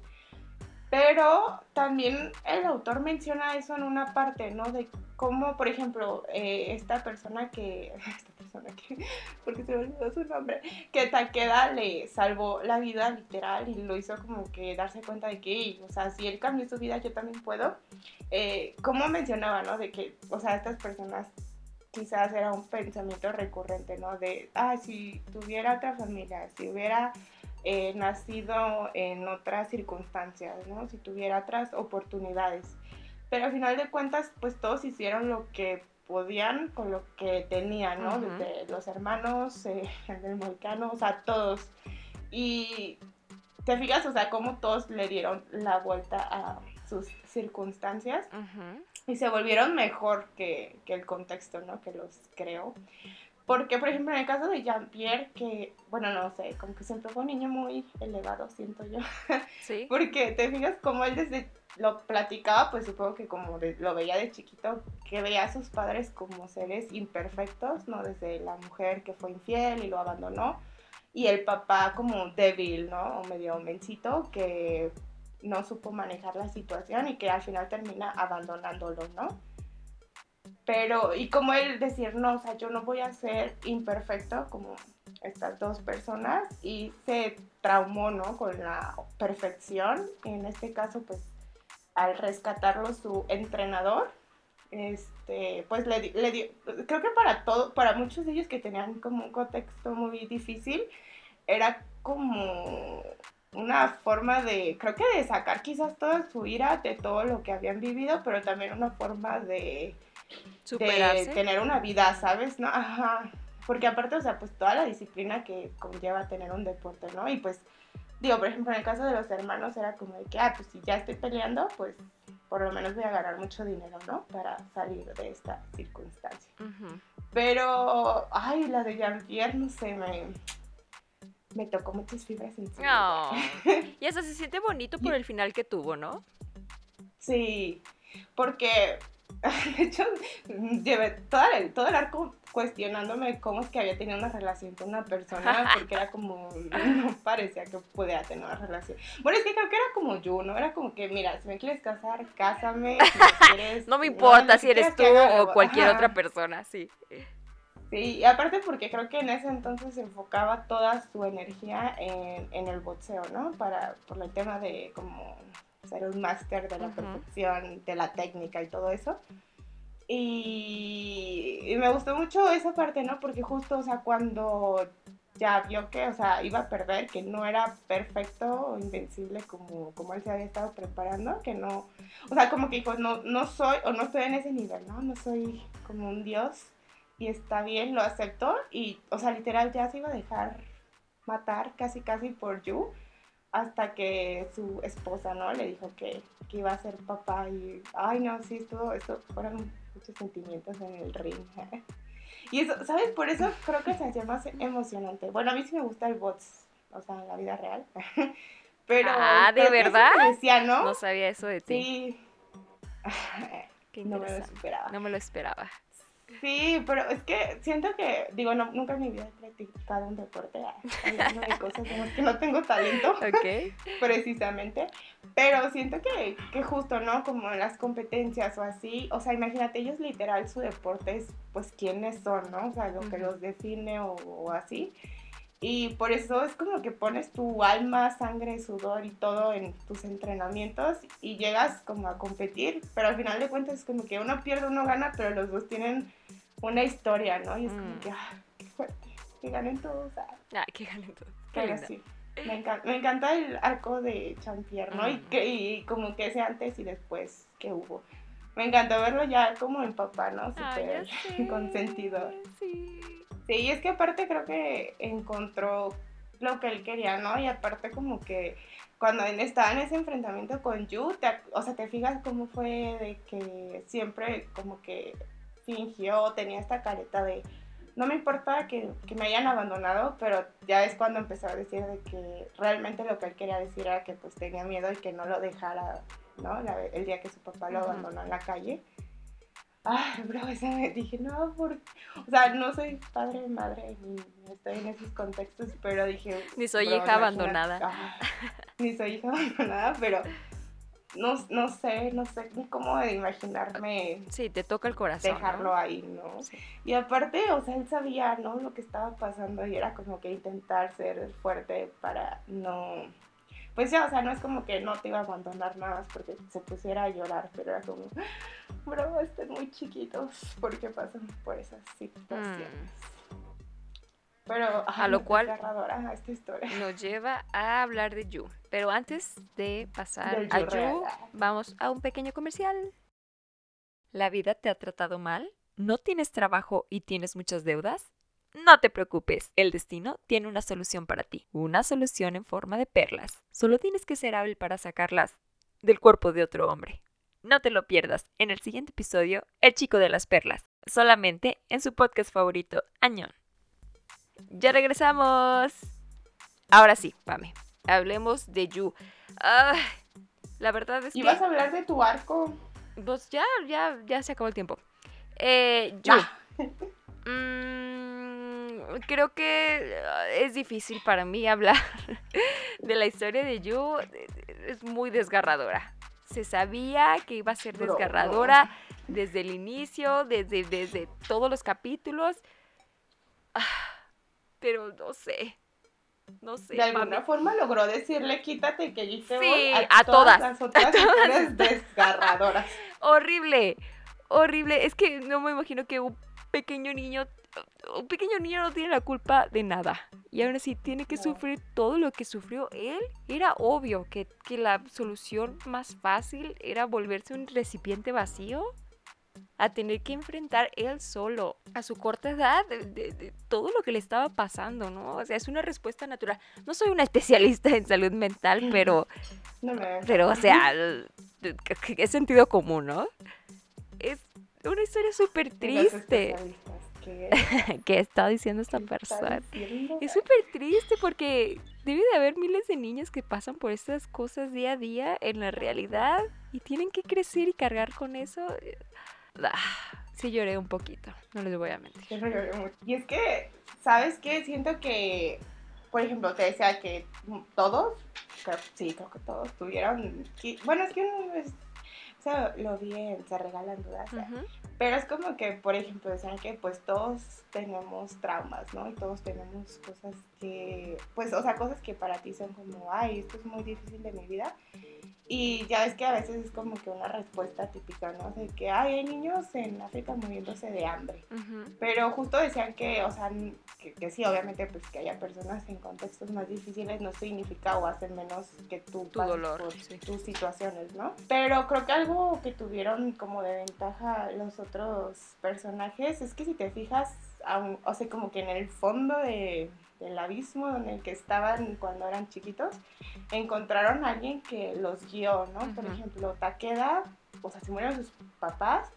Pero también el autor menciona eso en una parte, ¿no? De cómo, por ejemplo, eh, esta persona que. Esta persona que. Porque se me olvidó su nombre. Que Takeda le salvó la vida literal y lo hizo como que darse cuenta de que, o sea, si él cambió su vida, yo también puedo. Eh, como mencionaba, ¿no? De que, o sea, estas personas quizás era un pensamiento recurrente, ¿no? De, ah, si tuviera otra familia, si hubiera eh, nacido en otras circunstancias, ¿no? Si tuviera otras oportunidades. Pero al final de cuentas, pues todos hicieron lo que podían con lo que tenían, ¿no? Desde los hermanos, eh, el del Moicano, o sea, todos. Y te fijas, o sea, cómo todos le dieron la vuelta a sus circunstancias y se volvieron mejor que, que el contexto, ¿no? Que los creó. Porque, por ejemplo, en el caso de Jean-Pierre, que, bueno, no sé, como que siempre fue un niño muy elevado, siento yo. Sí. Porque te fijas como él desde lo platicaba, pues supongo que como de- lo veía de chiquito, que veía a sus padres como seres imperfectos, ¿no? Desde la mujer que fue infiel y lo abandonó, y el papá como débil, ¿no? O medio mencito, que no supo manejar la situación y que al final termina abandonándolo, ¿no? Pero, y como él decir, no, o sea, yo no voy a ser imperfecto como estas dos personas y se traumó, ¿no? Con la perfección. En este caso, pues, al rescatarlo su entrenador, este, pues le, le dio, creo que para todo, para muchos de ellos que tenían como un contexto muy difícil, era como una forma de, creo que de sacar quizás toda su ira de todo lo que habían vivido, pero también una forma de, de Superarse. tener una vida, ¿sabes? ¿No? Ajá. Porque aparte, o sea, pues toda la disciplina que conlleva tener un deporte, ¿no? Y pues, digo, por ejemplo, en el caso de los hermanos era como de que, ah, pues si ya estoy peleando, pues por lo menos voy a ganar mucho dinero, ¿no? Para salir de esta circunstancia. Ujú. Pero, ay, la de Jean-Pierre, no sé, me, me tocó muchas fibras en No. Y hasta se siente bonito por el final que tuvo, ¿no? Sí, porque de hecho llevé todo el, todo el arco cuestionándome cómo es que había tenido una relación con una persona porque era como, no parecía que pudiera tener una relación. Bueno, es que creo que era como yo, ¿no? Era como que, mira, si me quieres casar, cásame. Si me quieres, No me importa si eres tú o cualquier ajá. otra persona, sí. Sí, y aparte porque creo que en ese entonces enfocaba toda su energía en, en el boxeo, ¿no? Para, por el tema de como ser un máster de la Ujú. perfección, de la técnica y todo eso. Y, y me gustó mucho esa parte, ¿no? Porque justo, o sea, cuando ya vio que, o sea, iba a perder, que no era perfecto o invencible como, como él se había estado preparando, que no, o sea, como que dijo, no, no soy, o no estoy en ese nivel, ¿no? No soy como un dios y está bien, lo aceptó y, o sea, literal ya se iba a dejar matar casi casi por Yu hasta que su esposa, ¿no? Le dijo que, que iba a ser papá y, ay, no, sí, estuvo, esto fueron muchos sentimientos en el ring. Y eso, ¿sabes? Por eso creo que se hacía más emocionante. Bueno, a mí sí me gusta el bots, o sea, en la vida real. Pero Ah, ¿de verdad? decía, ¿no? No sabía eso de ti. Sí. Qué No me lo esperaba. No me lo esperaba. Sí, pero es que siento que, digo, no, nunca en mi vida he practicado un deporte, ah, hablando de cosas las que no tengo talento, Ok. precisamente, pero siento que, que justo, ¿no? Como en las competencias o así, o sea, imagínate, ellos literal su deporte es, pues, quiénes son, ¿no? O sea, lo que los define o, o así. Y por eso es como que pones tu alma, sangre, sudor y todo en tus entrenamientos y llegas como a competir, pero al final de cuentas es como que uno pierde, uno gana, pero los dos tienen una historia, ¿no? Y es como Mm. que, ah, qué fuerte, que ganen todos, ah, Ah, qué ganen todo. Qué pero sí. Me encanta, me encanta el arco de Champier, ¿no? Y, Mm. que, y como que ese antes y después que hubo. Me encantó verlo ya como en papá, ¿no? Súper sé, consentido. Sí. Sí, y es que aparte creo que encontró lo que él quería, ¿no? Y aparte como que cuando él estaba en ese enfrentamiento con Yu, te o sea, te fijas cómo fue de que siempre como que fingió, tenía esta careta de no me importa que, que me hayan abandonado, pero ya es cuando empezó a decir de que realmente lo que él quería decir era que pues tenía miedo y que no lo dejara, ¿no? La- el día que su papá lo abandonó en la calle. Ay, bro, esa me dije, no, por... O sea, no soy padre, madre, ni estoy en esos contextos, pero dije... Ni soy bro, hija abandonada. Ni soy hija abandonada, pero no, no sé, no sé ni cómo de imaginarme Sí, te toca el corazón. ¿no? dejarlo ahí, ¿no? Sí. Y aparte, o sea, él sabía, ¿no? Lo que estaba pasando y era como que intentar ser fuerte para no... Pues ya, o sea, no es como que no te iba a abandonar nada más porque se pusiera a llorar, pero era como, bro, están muy chiquitos porque pasan por esas situaciones. Pero, A lo cual- desgarradora esta historia. Nos lleva a hablar de Yu. Pero antes de pasar a. Yu, vamos a un pequeño comercial. ¿La vida te ha tratado mal? ¿No tienes trabajo y tienes muchas deudas? No te preocupes, el destino tiene una solución para ti, una solución en forma de perlas. Solo tienes que ser hábil para sacarlas del cuerpo de otro hombre. No te lo pierdas en el siguiente episodio, El chico de las perlas, solamente en su podcast favorito, Añón. Ya regresamos. Ahora sí, Pame, hablemos de Yu. La verdad es Y que... vas a hablar de tu arco. Pues ya, ya, ya se acabó el tiempo. Eh, Yu. Mm, creo que ah, es difícil para mí hablar de la historia de Yu. Es muy desgarradora. Se sabía que iba a ser desgarradora desde el inicio, desde, desde todos los capítulos. Pero no sé. No sé. de alguna mami. forma logró decirle quítate que yo te Sí, voy a todas, las otras historias desgarradoras. Horrible, horrible. Es que no me imagino que un pequeño niño, un pequeño niño no tiene la culpa de nada. Y aún así tiene que No. sufrir todo lo que sufrió él. Era obvio que, que la solución más fácil era volverse un recipiente vacío. A tener que enfrentar él solo, a su corta edad, de, de- de todo lo que le estaba pasando, ¿no? O sea, es una respuesta natural. No soy una especialista en salud mental, pero No me pero, o sea, es sentido común, ¿no? Es una historia súper triste. especialistas, ¿qué ¿Qué está diciendo esta persona? diciendo? Es súper triste porque debe de haber miles de niños que pasan por estas cosas día a día en la realidad y tienen que crecer y cargar con eso. Ah, sí lloré un poquito, no les voy a mentir. Yo lloré mucho. Y es que, ¿sabes qué? Siento que, por ejemplo, te decía que todos, sí, creo que todos tuvieron, que- bueno, es que uno es, o sea, lo vi en Se Regalan Dudas. Ujú, pero es como que, por ejemplo, decían que pues todos tenemos traumas, ¿no? Y todos tenemos cosas que, pues, o sea, cosas que para ti son como, ay, esto es muy difícil de mi vida. Y ya ves que a veces es como que una respuesta típica, ¿no? De que, ay, hay niños en África muriéndose de hambre. ujú. Pero justo decían que, o sea, que, que sí, obviamente, pues que haya personas en contextos más difíciles no significa o hace menos que tú Tu dolor, por sí. tus situaciones, ¿no? Pero creo que algo que tuvieron como de ventaja los otros personajes es que si te fijas, o sea, como que en el fondo de, del abismo en el que estaban cuando eran chiquitos, encontraron a alguien que los guió, ¿no? Por ejemplo, Takeda, o sea, se murieron sus papás,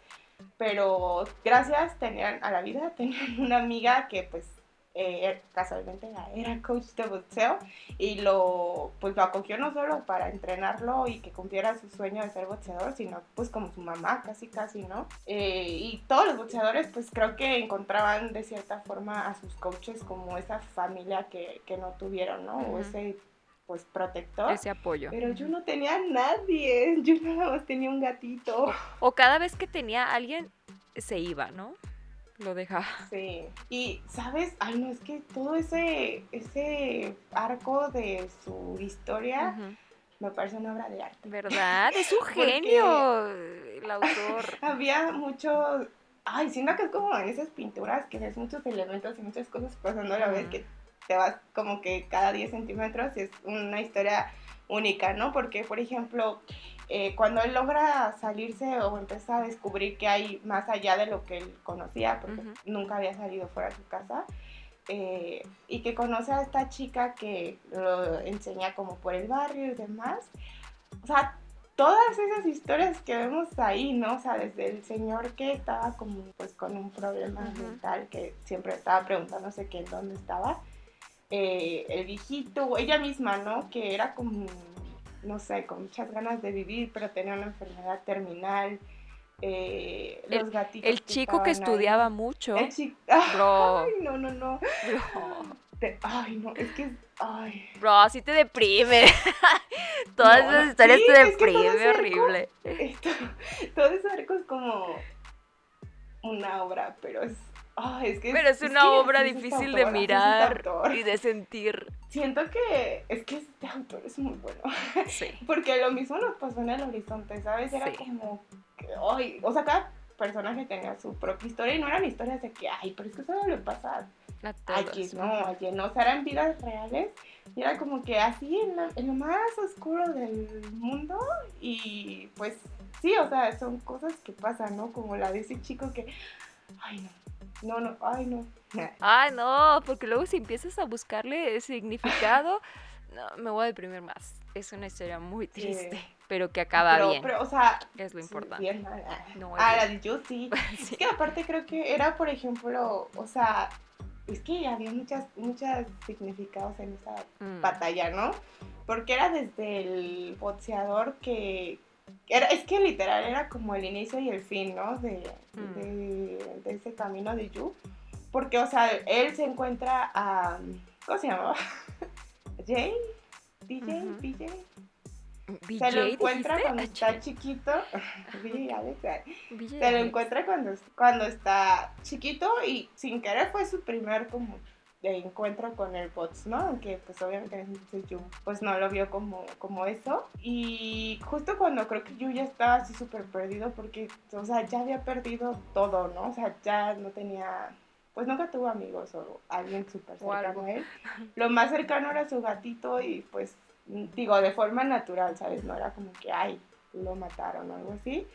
pero gracias tenían a la vida, tenían una amiga que pues eh, casualmente era, coach de boxeo y lo pues lo acogió no solo para entrenarlo y que cumpliera su sueño de ser boxeador, sino pues como su mamá casi casi, ¿no? Eh, y todos los boxeadores pues creo que encontraban de cierta forma a sus coaches como esa familia que, que no tuvieron, ¿no? O ese pues protector. Ese apoyo. Pero yo no tenía a nadie, yo nada más tenía un gatito. O cada vez que tenía a alguien, se iba, ¿no? Lo dejaba. Sí. Y, ¿sabes? Ay, no, es que todo ese, ese arco de su historia me parece una obra de arte. ¿Verdad? Es un genio el autor. Había mucho... Ay, siento que es como en esas pinturas que ves muchos elementos y muchas cosas pasando a la vez que te vas como que cada 10 centímetros y es una historia única, ¿no? Porque, por ejemplo, eh, cuando él logra salirse o empieza a descubrir que hay más allá de lo que él conocía, porque nunca había salido fuera de su casa, eh, y que conoce a esta chica que lo enseña como por el barrio y demás. O sea, todas esas historias que vemos ahí, ¿no? O sea, desde el señor que estaba como pues con un problema mental, que siempre estaba preguntándose que en dónde estaba, eh, el viejito, ella misma, ¿no? Que era como, no sé, con muchas ganas de vivir, pero tenía una enfermedad terminal. Eh, los el, gatitos. El chico que estudiaba mucho. El chico. Ay, no, no, no. Ay, no, es que. Ay. Bro, así te deprime. Todas esas historias te deprime, horrible. Esto, todo ese arco es como una obra, pero es es que, Pero es, una obra difícil de mirar y de sentir. Siento que es que este autor es muy bueno. Sí. Porque lo mismo nos pasó en el horizonte, ¿sabes? Era como, ay, o sea, cada personaje tenía su propia historia y no eran historias de que, ay, pero es que eso le pasa a Aquí, no, allí no, o sea, eran vidas reales y era como que así en, en, lo más oscuro del mundo y pues sí, o sea, son cosas que pasan, ¿no? Como la de ese chico que, ay no, no, no, ay, no. Ay, no, porque luego si empiezas a buscarle significado, no, me voy a deprimir más. Es una historia muy triste, pero que acaba bien. Pero, o sea, es lo importante. Bien, ah, la de yo sí. Es que aparte creo que era, por ejemplo, o sea, es que había muchas, muchos significados en esa mm. batalla, ¿no? Porque era desde el boxeador que, era, es que literal era como el inicio y el fin, ¿no? De, mm. de, ese camino de Yu. Porque, o sea, él se encuentra a. ¿Cómo se llamaba? ¿Jay? ¿DJ? ¿BJ? se lo encuentra cuando está chiquito. se lo encuentra cuando, cuando está chiquito y sin querer fue su primer como encuentro con el bots, ¿no? Aunque pues obviamente entonces Yu pues no lo vio como, como eso. Y justo cuando creo que Yu ya estaba así súper perdido porque, o sea, ya había perdido todo, ¿no? O sea, ya no tenía, pues nunca tuvo amigos o alguien súper cercano a él. Lo más cercano era su gatito y pues, digo, de forma natural, ¿sabes? No era como que, ay, lo mataron o algo así.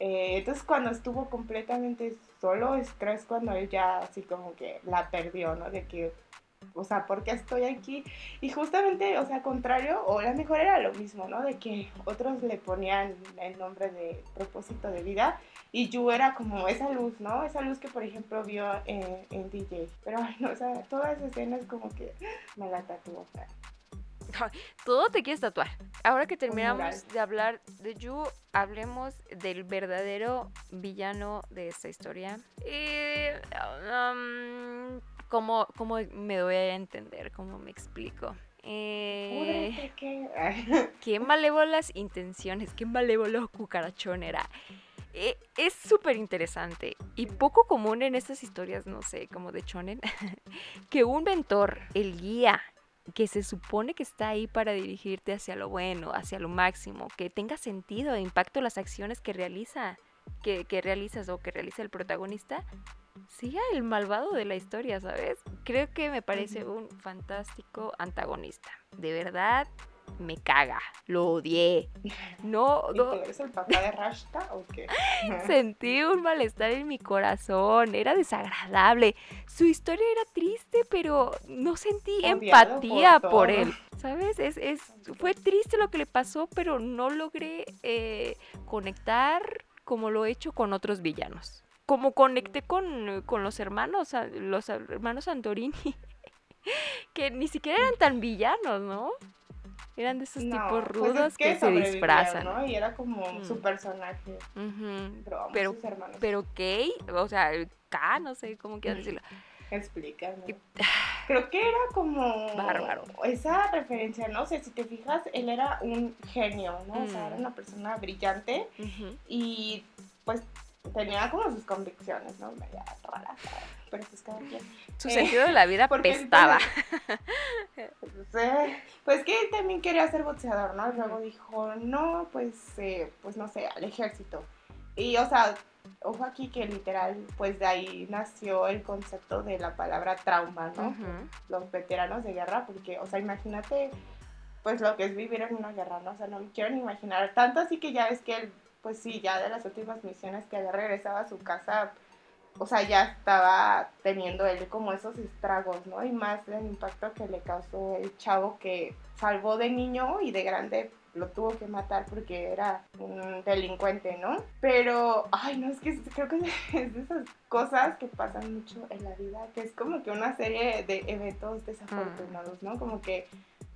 Eh, entonces cuando estuvo completamente solo, es, creo es cuando él ya así como que la perdió, ¿no? De que, o sea, ¿por qué estoy aquí? Y justamente, o sea, contrario, o la mejor era lo mismo, ¿no? De que otros le ponían el nombre de propósito de vida y Yu era como esa luz, ¿no? Esa luz que, por ejemplo, vio en, en DJ. Pero, ay, no, o sea, todas esas escenas como que me la tatuó. Todo te quieres tatuar. Ahora que terminamos de hablar de Yu, hablemos del verdadero villano de esta historia. Y, um, ¿cómo, me doy a entender? ¿Cómo me explico? Eh, qué malévolas intenciones, qué malévolo cucarachón era. Eh, es súper interesante y poco común en estas historias, no sé, como de Chonen, que un mentor, el guía, que se supone que está ahí para dirigirte hacia lo bueno, hacia lo máximo, que tenga sentido e impacto las acciones que realiza, que, realizas o que realiza el protagonista, siga el malvado de la historia, ¿sabes? Creo que me parece un fantástico antagonista. De verdad, me caga, lo odié. No, no. ¿Eres el papá de Rashta o qué? Sentí un malestar en mi corazón, era desagradable. Su historia era triste, pero no sentí empatía por, él. ¿Sabes? Es, es, fue triste lo que le pasó, pero no logré eh, conectar como lo he hecho con otros villanos. Como conecté con, con los hermanos, los hermanos Santorini, que ni siquiera eran tan villanos, ¿no? Eran de esos tipos pues rudos que, se disfrazan. ¿no? Y era como su personaje. pero, pero Kay, o sea, K, no sé cómo quiero decirlo. Explícame. Creo que era como. Bárbaro. Esa referencia, ¿no? O sea, si te fijas, él era un genio, ¿no? O sea, era mm. una persona brillante. Y pues tenía como sus convicciones, ¿no? Media rara, pero pues cada quien. Su eh, sentido de la vida pestaba. pues que él también quería ser boxeador, ¿no? Luego dijo, no, pues, eh, pues no sé, al ejército. Y, o sea, ojo aquí que literal, pues de ahí nació el concepto de la palabra trauma, ¿no? Los veteranos de guerra, porque, o sea, imagínate, pues lo que es vivir en una guerra, ¿no? O sea, no me quiero ni imaginar. Tanto así que ya ves que él, pues sí, ya de las últimas misiones que había regresado a su casa, o sea, ya estaba teniendo él como esos estragos, ¿no? Y más el impacto que le causó el chavo que salvó de niño y de grande lo tuvo que matar porque era un delincuente, ¿no? Pero, ay, no, es que creo que es de esas cosas que pasan mucho en la vida, que es como que una serie de eventos desafortunados, ¿no? Como que...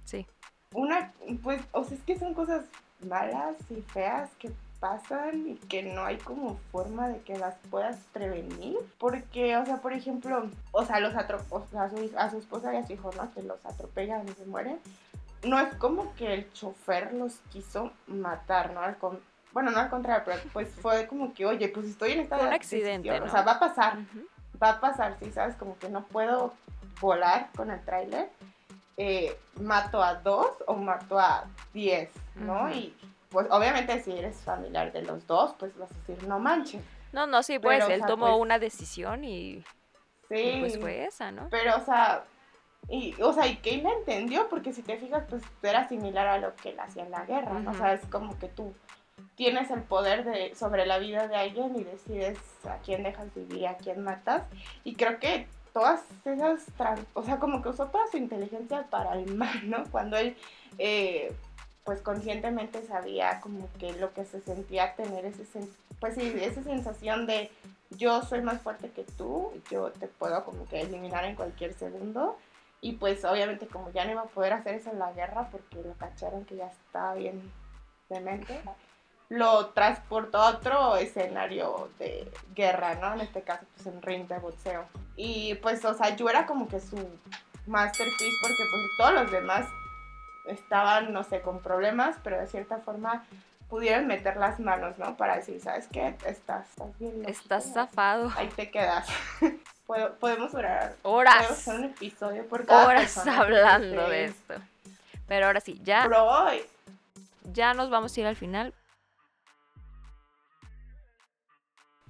Sí. Una, pues, o sea, es que son cosas malas y feas que pasan y que no hay como forma de que las puedas prevenir. Porque, o sea, por ejemplo, o sea, los sea, a, su, a su esposa y a su hijo, ¿no? Que los atropellan y se mueren no es como que el chofer los quiso matar, ¿no? Al bueno, no al contrario, pero pues fue como que, oye, pues estoy en esta... Un accidente, ¿no? O sea, va a pasar, va a pasar, sí, ¿sabes? Como que no puedo volar con el tráiler. Eh, mato a dos o mato a diez, ¿no? Y pues obviamente si eres familiar de los dos, pues vas a decir, no manches. No, no, sí, pues él tomó pues una decisión y, sí, y pues fue esa, ¿no? Pero, o sea, y, o sea, y que él entendió, porque si te fijas, pues era similar a lo que él hacía en la guerra, ¿no? O sea, es como que tú tienes el poder de, sobre la vida de alguien y decides a quién dejas vivir, a quién matas. Y creo que todas esas, o sea, como que usó toda su inteligencia para el mal, ¿no? Cuando él, eh, pues conscientemente sabía como que lo que se sentía tener ese, pues sí, esa sensación de yo soy más fuerte que tú, yo te puedo como que eliminar en cualquier segundo y pues obviamente como ya no iba a poder hacer eso en la guerra porque lo cacharon que ya estaba bien demente, lo transportó a otro escenario de guerra, ¿no? En este caso pues en ring de boxeo. Y pues o sea, yo era como que su masterpiece porque pues todos los demás estaban, no sé, con problemas, pero de cierta forma pudieron meter las manos, ¿no? Para decir, ¿sabes qué? Estás, estás bien. Estás zafado. Ahí te quedas. podemos durar horas. un episodio por horas hablando de esto. Pero ahora sí, ya. Ya nos vamos a ir al final.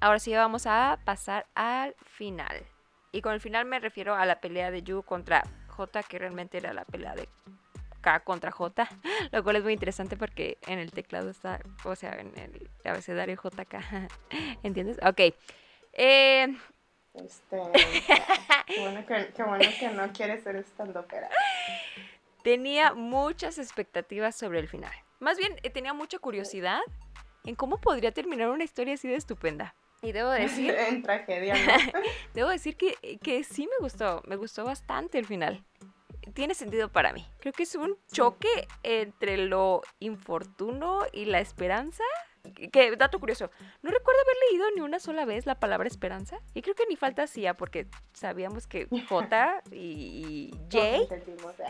Ahora sí vamos a pasar al final. Y con el final me refiero a la pelea de Yu contra J, que realmente era la pelea de K contra J, lo cual es muy interesante porque en el teclado está, o sea, en el abecedario JK. ¿Entiendes? Ok. Eh, este, qué, bueno que, no quiere ser estandopera. Tenía muchas expectativas sobre el final. Más bien, eh, tenía mucha curiosidad en cómo podría terminar una historia así de estupenda. Y debo decir... en tragedia, debo decir que, que sí me gustó, me gustó bastante el final. Tiene sentido para mí. Creo que es un choque entre lo infortuno y la esperanza que dato curioso, no recuerdo haber leído ni una sola vez la palabra esperanza. Y creo que ni falta hacía, porque sabíamos que J y J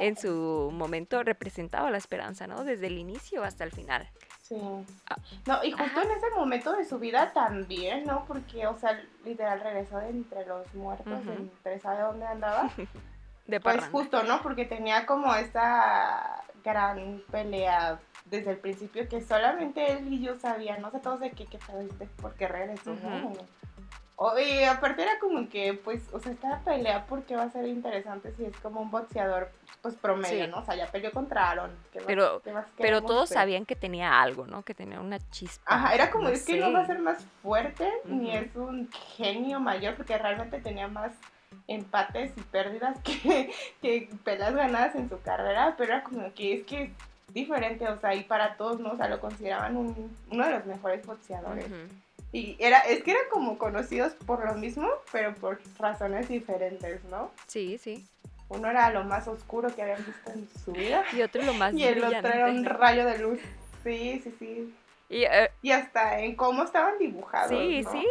en su momento representaba la esperanza, ¿no? Desde el inicio hasta el final. Sí. Ah, no, y justo en ese momento de su vida también, ¿no? Porque, o sea, literal regresó de entre los muertos, entre sabe dónde andaba. de Pues justo, ¿no? Porque tenía como esa gran pelea desde el principio que solamente él y yo sabían, no sé todos de qué, qué este por qué regresó, ¿no? y aparte era como que, pues, o sea, esta pelea porque va a ser interesante si es como un boxeador, pues, promedio, ¿no? O sea, ya peleó contra Aaron. pero pero todos sabían que tenía algo, ¿no? Que tenía una chispa. Ajá, era como, es que no va a ser más fuerte, ni es un genio mayor, porque realmente tenía más empates y pérdidas que, que peleas ganadas en su carrera, pero era como que es que diferente, o sea, y para todos, ¿no? O sea, lo consideraban uno de los mejores boxeadores. Y era, es que eran como conocidos por lo mismo, pero por razones diferentes, ¿no? Sí, sí. Uno era lo más oscuro que habían visto en su vida. Y otro lo más Y el otro era un rayo de luz. Sí, sí, sí. Y, eh, y, hasta en cómo estaban dibujados. Sí, sí,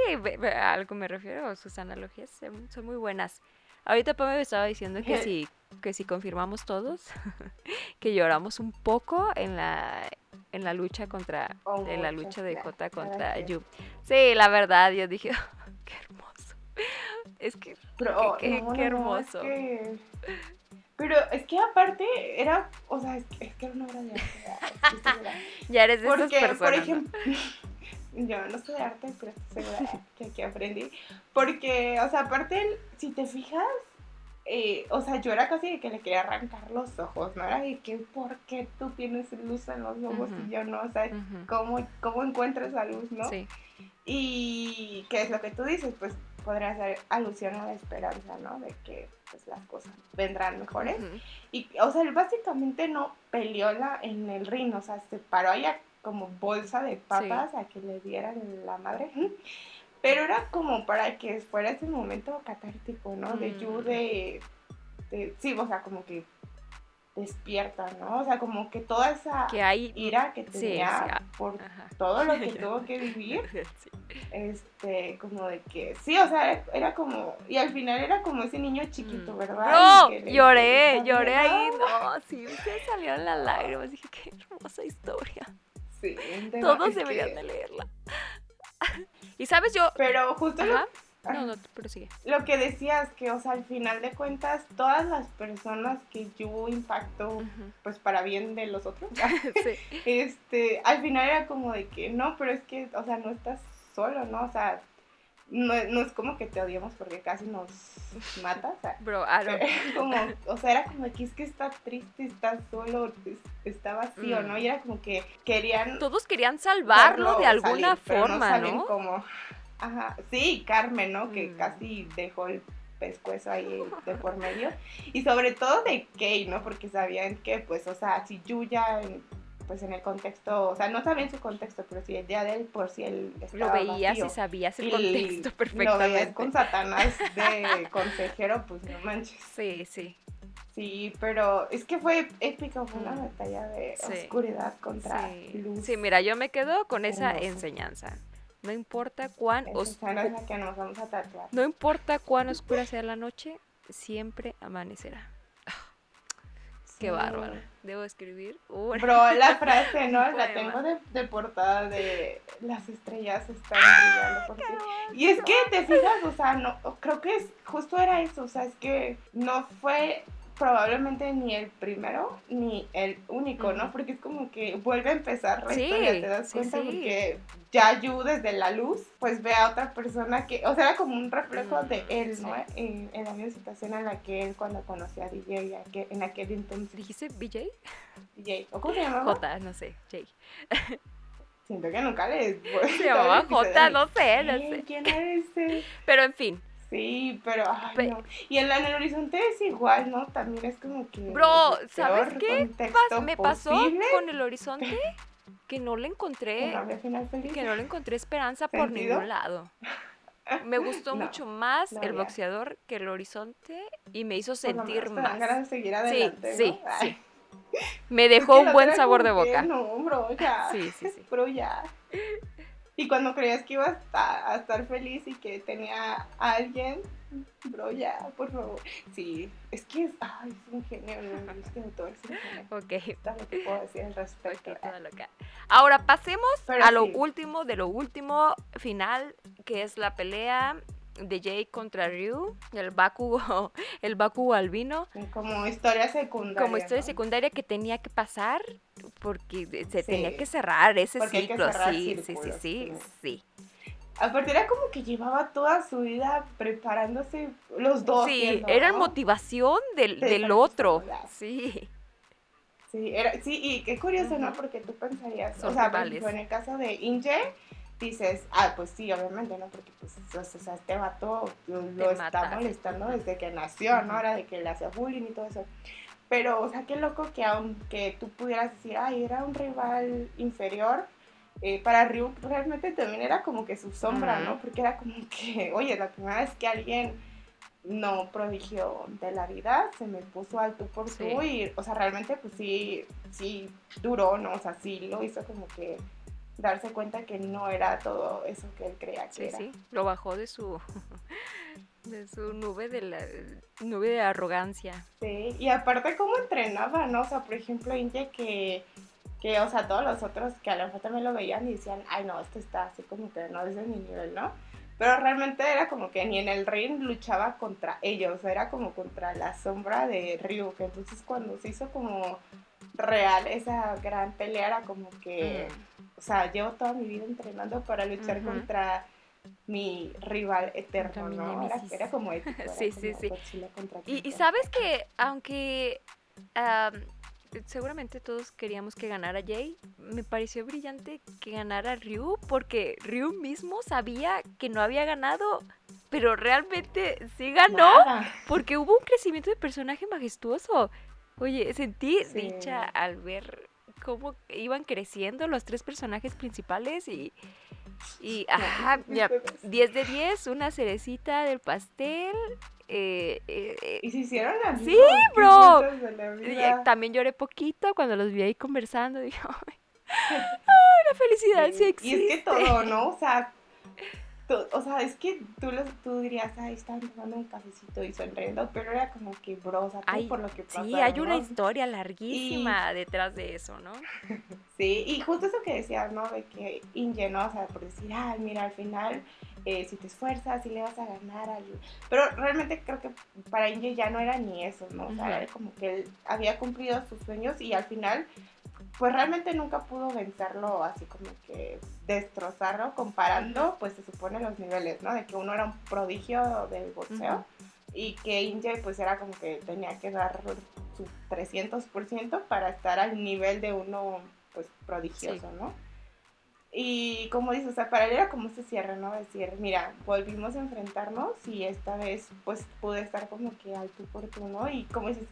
a algo me refiero, sus analogías son muy buenas. Ahorita Pame me estaba diciendo que si, que si confirmamos todos, que lloramos un poco en la en la lucha contra oh, en la lucha de Jota contra Yu. Sí, la verdad, yo dije, qué hermoso. Es que Pero, qué, hermoso. Pero es que aparte era, o sea, es que, era una obra de Ya eres de Porque, esas personas. Por ejemplo, yo no sé de arte, pero estoy segura que aquí aprendí. Porque, o sea, aparte, si te fijas, eh, o sea, yo era casi de que le quería arrancar los ojos, ¿no? Era de que, ¿por qué tú tienes luz en los ojos y yo no? O sea, ¿cómo, ¿cómo encuentras esa luz, no? Sí. Y qué es lo que tú dices, pues podría ser alusión a la esperanza, ¿no? De que pues las cosas vendrán mejores. Y, o sea, él básicamente no peleó la, en el ring, o sea, se paró allá como bolsa de papas a que le dieran la madre. Pero era como para que fuera ese momento catártico, ¿no? De mm. de, Sí, o sea, como que despierta, ¿no? O sea, como que toda esa ira que tenía ah, por todo lo que tuvo que vivir, este, como de que, sí, o sea, era, como, y al final era como ese niño chiquito, mm. ¿verdad? No, lloré, lloré ahí, no, sí, me salieron las lágrimas, dije, qué hermosa historia. Sí, Todos deberían de leerla. y sabes, yo... Pero justo lo... No, no, pero sigue. Lo que decías, que, o sea, al final de cuentas, todas las personas que yo impacto, pues para bien de los otros, este, al final era como de que, no, pero es que, o sea, no estás solo, ¿no? O sea, no, no es como que te odiamos porque casi nos matas. Bro, como, o sea, era como que es que está triste, está solo, está vacío, ¿no? Mm. Y era como que querían... Todos querían salvarlo de alguna forma, ¿no? Como, ajá, sí, Carmen, ¿no? Que mm. casi dejó el pescuezo ahí de por medio. Y sobre todo de Kay, ¿no? Porque sabían que, pues, o sea, si Yuya pues en el contexto, o sea, no sabía en su contexto, pero si el día de él por si él estaba Lo veías y sabías el contexto perfectamente. Lo veías con Satanás de consejero, pues no manches. Sí, sí. Sí, pero es que fue épico, fue una mm. batalla de oscuridad contra luz. Sí, mira, yo me quedo con esa enseñanza. No importa cuán oscura. que nos vamos a tatuar. No importa cuán oscura sea la noche, siempre amanecerá. Qué bárbaro. Debo escribir. Bro, la frase, ¿no? la tengo de, portada de las estrellas están brillando por Y es que te fijas, o sea, no, creo que es, justo era eso, o sea, es que no fue probablemente ni el primero ni el único, ¿no? Porque es como que vuelve a empezar la historia, ¿te das cuenta? Porque ya Yu desde la luz, pues ve a otra persona que, o sea, era como un reflejo de mm, él, ¿no? En, la misma situación en la que él cuando conocía a DJ, en aquel entonces. ¿Dijiste BJ? DJ, ¿o cómo se llamaba? J, no sé, J. Siento que nunca le... Se llamaba J, no sé, no sé. ¿Quién es ese? Pero en fin, Sí, pero ay, no. Y en, el horizonte es igual, ¿no? También es como que. Bro, ¿sabes qué me pasó con el horizonte? Que no le encontré. Que no le encontré esperanza por ningún lado. Me gustó mucho más el boxeador que el horizonte y me hizo sentir más. Ganas de seguir adelante, sí, sí, sí. Me dejó un buen sabor de boca. no, bro, ya. Sí, sí, sí. Bro, ya. Y cuando creías que ibas a, estar feliz y que tenía a alguien, bro, ya, por favor. Sí, es que es, ay, es un genio, ¿no? es que todo es un genio. Ok. Está lo que puedo decir al respecto. Ahora pasemos a lo último, de lo último final, que es la pelea de Jake contra Ryu, el Bakugo, el Bakugo albino. Como historia secundaria. Como historia secundaria que tenía que pasar porque se tenía que cerrar ese ciclo. sí, sí, sí, sí, sí. Aparte era como que llevaba toda su vida preparándose los dos. Sí, era motivación del, del otro. Sí. Sí, era, sí, y qué curioso, ¿no? Porque tú pensarías, o sea, en el caso de Inge, dices, ah, pues sí, obviamente, ¿no? Porque pues, o sea, este vato lo, está molestando desde que nació, ¿no? Ahora de que le hacía bullying y todo eso. Pero, o sea, qué loco que aunque tú pudieras decir, ay, era un rival inferior, eh, para Ryu realmente también era como que su sombra, ¿no? Porque era como que, oye, la primera vez que alguien no prodigio de la vida se me puso alto por tú y, o sea, realmente pues sí, sí duró, ¿no? O sea, sí lo hizo como que darse cuenta que no era todo eso que él creía que era. Sí, lo bajó de su de su nube de la nube de arrogancia. Sí, y aparte cómo entrenaba, ¿no? O sea, por ejemplo, India que que, o sea, todos los otros que a lo mejor también lo veían y decían, ay, no, esto está así como que no es de mi nivel, ¿no? Pero realmente era como que ni en el ring luchaba contra ellos, era como contra la sombra de Ryu, que entonces cuando se hizo como real esa gran pelea era como que, o sea, llevo toda mi vida entrenando para luchar contra mi rival eterno, ¿no? Era, era como era Sí, sí, como sí. Contra Y, y sabes que, aunque am, seguramente todos queríamos que ganara Jay, me pareció brillante que ganara Ryu, porque Ryu mismo sabía que no había ganado, pero realmente sí ganó, Nada. porque hubo un crecimiento de personaje majestuoso. Oye, sentí Sí. dicha al ver cómo iban creciendo los tres personajes principales y... Y, ajá, mira, 10 de 10, una cerecita del pastel. eh, eh, eh, Y se hicieron amigos. Sí, bro. la también lloré poquito cuando los vi ahí conversando. Dije, ay, ay, la felicidad sí, Sí, existe. Y es que todo, ¿no? O sea, tú- o sea, es que tú, los, tú dirías, ay, están tomando un cafecito y sonriendo, pero era como que, bro, o por lo que pasó. Sí, hay una historia larguísima Y- detrás de eso, ¿no? Sí, y justo eso que decías, ¿no? De que Inge, ¿no? O sea, por decir, ay, mira, al final, eh, si te esfuerzas, sí le vas a ganar al... Pero realmente creo que para Inge ya no era ni eso, ¿no? O sea, era como que él había cumplido sus sueños y al final, pues realmente nunca pudo vencerlo, así como que destrozarlo, comparando, pues se supone los niveles, ¿no? De que uno era un prodigio del boxeo. Ujú. Y que Inge pues era como que tenía que dar su 300% para estar al nivel de uno pues prodigioso, ¿no? Y como dices, o sea, para él era como ese cierre, ¿no? Decir, mira, volvimos a enfrentarnos y esta vez pues pude estar como que al tú por tú, ¿no? Y como dices,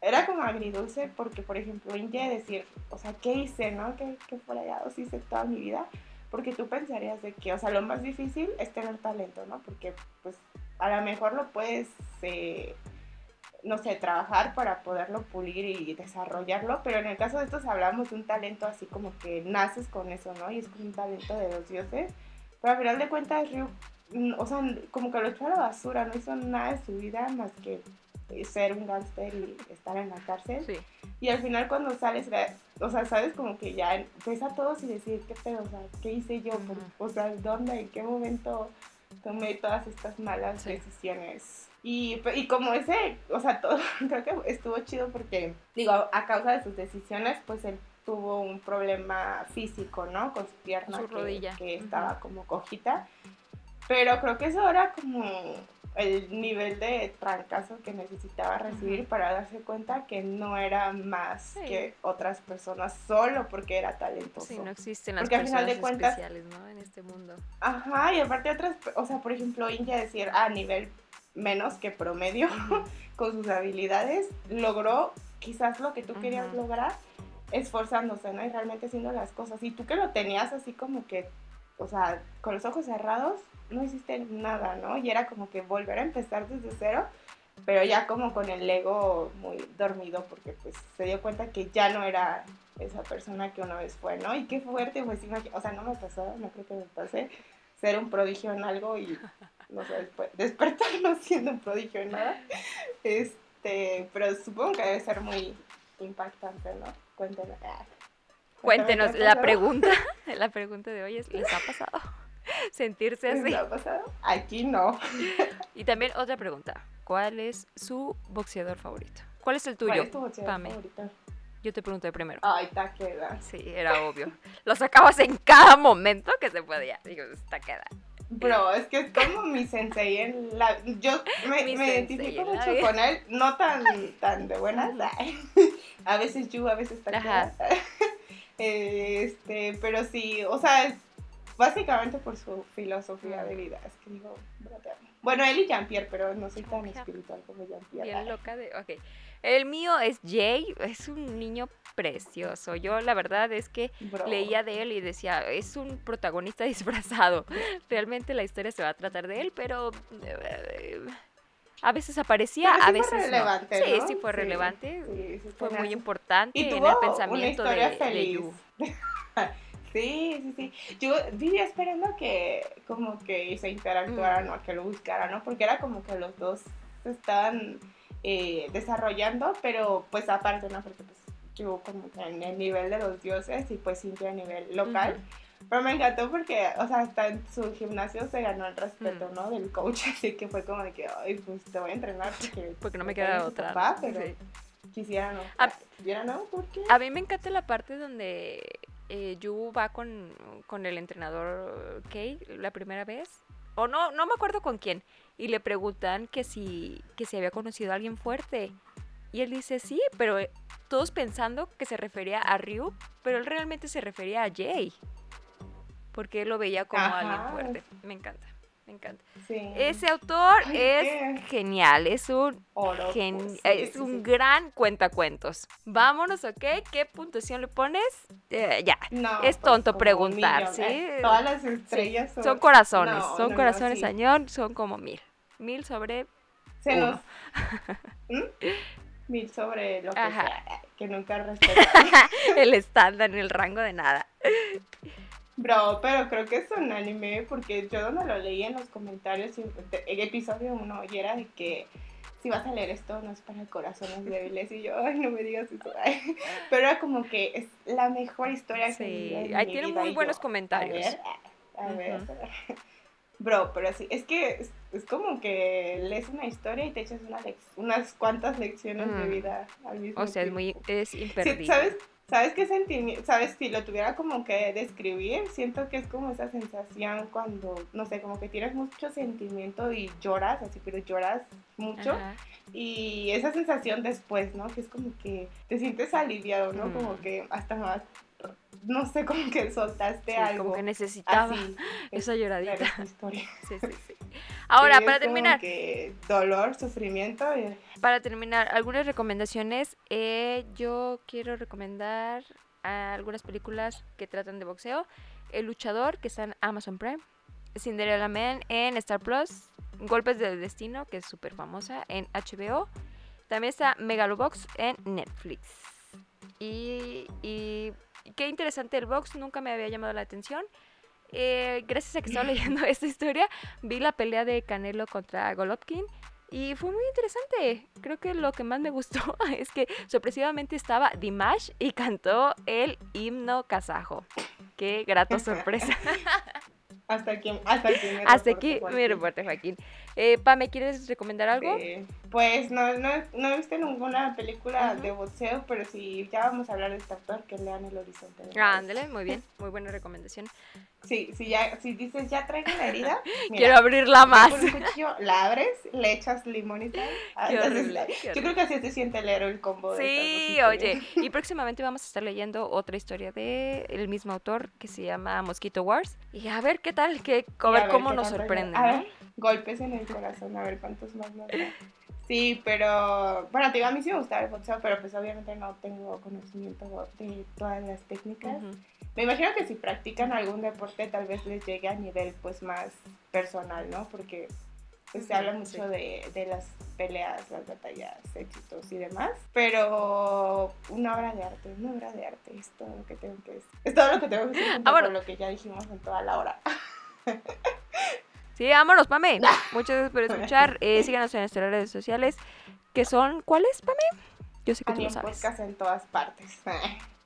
era como agridulce porque, por ejemplo, Inge decir, o sea, ¿qué hice, no? ¿Qué, qué fregados hice toda mi vida? Porque tú pensarías de que, o sea, lo más difícil es tener talento, ¿no? Porque pues a lo mejor lo puedes, eh, no sé, trabajar para poderlo pulir y desarrollarlo, pero en el caso de estos hablamos de un talento así como que naces con eso, ¿no? Y es como un talento de los dioses, pero al final de cuentas Ryu, mm, o sea, como que lo echó a la basura, no hizo nada de su vida más que ser un gángster y estar en la cárcel. Sí. Y al final cuando sales, o sea, sabes como que ya ves a todos y decir, ¿qué pedo? O sea, ¿qué hice yo? Por-. O sea, ¿dónde? ¿En qué momento tomé todas estas malas Sí. decisiones? Y, y como ese, o sea, todo, creo que estuvo chido porque, digo, a, causa de sus decisiones, pues él tuvo un problema físico, ¿no? Con su pierna Su que, rodilla. que Ujú. estaba como cojita. Pero creo que eso era como el nivel de trancazo que necesitaba recibir para darse cuenta que no era más Sí. que otras personas solo porque era talentoso. Sí, no existen las Porque al personas final de cuentas- especiales, ¿no? En este mundo. Ajá, y aparte otras, o sea, por ejemplo, Inge decir a nivel menos que promedio con sus habilidades, logró quizás lo que tú querías lograr esforzándose, ¿no? Y realmente haciendo las cosas. Y tú que lo tenías así como que, o sea, con los ojos cerrados, no hiciste nada, ¿no? Y era como que volver a empezar desde cero, pero ya como con el ego muy dormido porque pues se dio cuenta que ya no era esa persona que una vez fue, ¿no? Y qué fuerte, pues o sea, no me pasó, no creo que me pase ser un prodigio en algo y no sé, después despertar no siendo un prodigio en nada. Este, pero supongo que debe ser muy impactante, ¿no? Cuéntenos. Ah, Cuéntenos, ¿qué ha la pregunta, la pregunta de hoy es, ¿les ha pasado sentirse ¿Les así? ha pasado? Aquí no. Y también otra pregunta, ¿cuál es su boxeador favorito? ¿Cuál es el ¿Cuál tuyo? es tu boxeador Pame. favorito? Yo te pregunté primero. Ay, Taqueda. Sí, era obvio. Lo sacabas en cada momento que se podía. Digo, está queda. Bro, es que es como mi sensei en la... Yo me, me identifico mucho vida. con él, no tan, tan de buenas. A veces Yu, a veces Taqueda. Este, pero sí, o sea, básicamente por su filosofía de vida. Es que digo. Bueno, él y Jean-Pierre, pero no soy tan espiritual como Jean-Pierre. Bien loca de... Ok. El mío es Jay. Es un niño precioso. Yo la verdad es que Bro. leía de él y decía, es un protagonista disfrazado. Realmente la historia se va a tratar de él, pero... eh, a veces aparecía, Pero sí a fue veces no. relevante, Sí, ¿no? sí fue Sí, relevante. Sí, Fue muy importante en el una pensamiento historia de, de feliz. Yu. Sí, sí, sí. Yo vivía esperando que como que se interactuaran o que lo buscaran, ¿no? Porque era como que los dos se estaban eh, desarrollando, pero pues aparte, ¿no? Porque pues yo como que en el nivel de los dioses y pues Cintia a nivel local. Pero me encantó porque, o sea, hasta en su gimnasio se ganó el respeto, Mm. ¿no? Del coach, así que fue como de que, ay, pues te voy a entrenar porque... Porque no me queda otra. papá, pero Sí. quisiera no. Quisiera no, ¿por qué? A mí me encanta la parte donde eh, Yu va con, con el entrenador Kei la primera vez. O no, no me acuerdo con quién. Y le preguntan que si, que si había conocido a alguien fuerte. Y él dice sí, pero eh, todos pensando que se refería a Ryu, pero él realmente se refería a Jay. Porque él lo veía como alguien fuerte. Me encanta, me encanta. Sí. Ese autor Ay, es qué genial, es un Oro, Gen- pues, sí, es un sí. gran cuentacuentos. Vámonos, ¿ok? ¿Qué puntuación le pones? Eh, ya. No, es pues, tonto un preguntar, millón, ¿sí? eh. Todas las estrellas son... Son corazones, No, son no, corazones añón, son como mil. Mil sobre... Se uno. nos... ¿Mm? Mil sobre lo que sea, que nunca respetan. el estándar el rango de nada. Bro, pero creo que es un anime porque yo no lo leí en los comentarios en episodio 1 y era de que si vas a leer esto no es para corazones débiles y yo, ay, no me digas eso. ay. Pero era como que es la mejor historia que Sí, en ahí mi tiene vida muy buenos yo, comentarios. A ver, a, ver. Bro, pero sí, es que es, es como que lees una historia y te echas una unas cuantas lecciones de Mm. vida al mismo O sea, es tiempo. muy... es Sí, imperdible. ¿Sabes? ¿Sabes qué sentimiento? ¿Sabes? Si lo tuviera como que describir, siento que es como esa sensación cuando, no sé, como que tienes mucho sentimiento y lloras, así, pero lloras mucho. Ajá. Y esa sensación después, ¿no? Que es como que te sientes aliviado, ¿no? Mm. Como que hasta más, no sé, como que soltaste Sí, algo. como que necesitaba así. esa lloradita. historia. Sí, sí, sí. Ahora, para terminar, que dolor, sufrimiento. y- para terminar, algunas recomendaciones. Eh, yo quiero recomendar algunas películas que tratan de boxeo. El luchador, que está en Amazon Prime. Cinderella Man en Star Plus. Golpes del Destino, que es súper famosa, en HBO. También está Megalobox en Netflix. Y, y qué interesante el box, nunca me había llamado la atención. Eh, gracias a que estaba leyendo esta historia, vi la pelea de Canelo contra Golovkin y fue muy interesante. Creo que lo que más me gustó es que sorpresivamente estaba Dimash y cantó el himno kazajo. Qué grata sorpresa. Hasta aquí, hasta aquí. me Hasta aquí Joaquín. mi reporte, Joaquín. Eh, Pame, ¿quieres recomendar algo? Sí. Pues no, no, no he visto ninguna película de boxeo, pero si ya vamos a hablar de este actor, que lean El Horizonte. la Ándale, muy bien, muy buena recomendación. Sí, si, ya, si dices ya traigo la herida, mira, Quiero abrirla más. Con un cuchillo la abres, le echas limón y sal. Ah, Qué entonces, horrible, qué Yo creo que así se siente el héroe el combo. de Sí, dos oye, y próximamente vamos a estar leyendo otra historia de el mismo autor que se llama Mosquito Wars. Y a ver qué tal, que, a ver a ver cómo nos sorprende. A ver, golpes en el corazón, a ver cuántos más nos da. Sí, pero bueno, te digo, a mí sí me gusta el boxeo, pero pues obviamente no tengo conocimiento de todas las técnicas. Ujú. Me imagino que si practican algún deporte tal vez les llegue a nivel pues más personal, ¿no? Porque pues, se habla sí. mucho de, de las peleas, las batallas, éxitos y demás. Pero una obra de arte, una obra de arte es todo lo que tengo que decir. Es todo lo que tengo que decir Ah, bueno. lo que ya dijimos en toda la hora. Sí, vámonos, Pame. Muchas gracias por escuchar. Eh, síganos en nuestras redes sociales, que son, ¿cuáles, Pame? Yo sé que tú lo sabes. podcast en todas partes.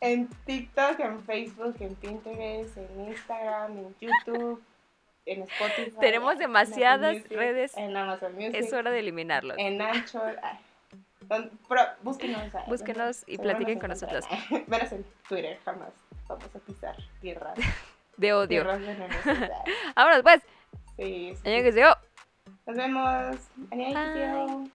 En TikTok, en Facebook, en Pinterest, en Instagram, en YouTube, en Spotify. Tenemos en demasiadas Music, redes. En Amazon Music. Es hora de eliminarlos. En Anchor. Pero búsquenos. Búsquenos y platiquen con encontrarán. Venos en Twitter, jamás vamos a pisar tierras. De odio. Tierras ay. Vámonos, pues. Sí. Nos vemos.